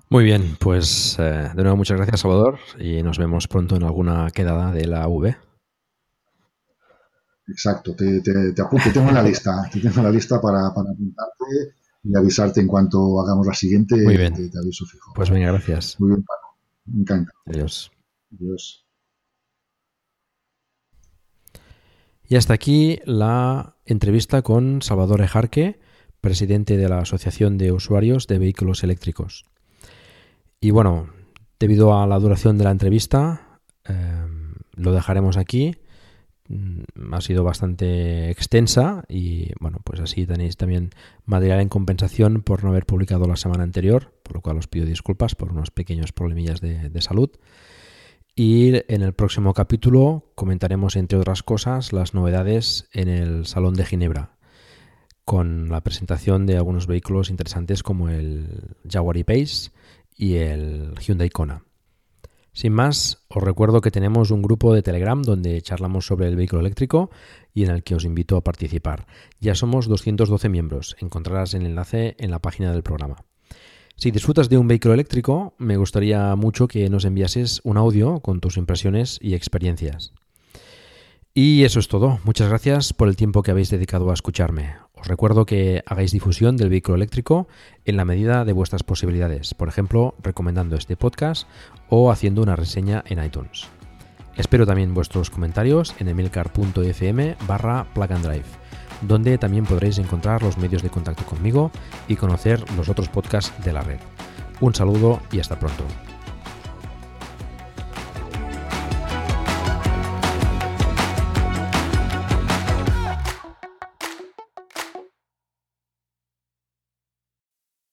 muy bien pues eh, de nuevo muchas gracias Salvador y nos vemos pronto en alguna quedada de la V Exacto, te, te, te tengo en la lista, te tengo la lista para, para apuntarte y avisarte en cuanto hagamos la siguiente. Muy bien. Te, aviso fijo. Pues venga, gracias. Muy bien, Paco. Me encanta. Adiós. Adiós. Y hasta aquí la entrevista con Salvador Ejarque, presidente de la Asociación de Usuarios de Vehículos Eléctricos. Y bueno, debido a la duración de la entrevista, eh, lo dejaremos aquí. Mm, ha sido bastante extensa y bueno, pues así tenéis también material en compensación por no haber publicado la semana anterior, por lo cual os pido disculpas por unos pequeños problemillas de, salud. Y en el próximo capítulo comentaremos, entre otras cosas, las novedades en el Salón de Ginebra, con la presentación de algunos vehículos interesantes como el Jaguar E-Pace y el Hyundai Kona. Sin más, os recuerdo que tenemos un grupo de Telegram donde charlamos sobre el vehículo eléctrico y en el que os invito a participar. Ya somos 212 miembros, encontrarás el enlace en la página del programa. Si disfrutas de un vehículo eléctrico, me gustaría mucho que nos enviases un audio con tus impresiones y experiencias. Y eso es todo. Muchas gracias por el tiempo que habéis dedicado a escucharme. Os recuerdo que hagáis difusión del vehículo eléctrico en la medida de vuestras posibilidades, por ejemplo, recomendando este podcast o haciendo una reseña en iTunes. Espero también vuestros comentarios en emilcar.fm barra plug and drive, donde también podréis encontrar los medios de contacto conmigo y conocer los otros podcasts de la red. Un saludo y hasta pronto.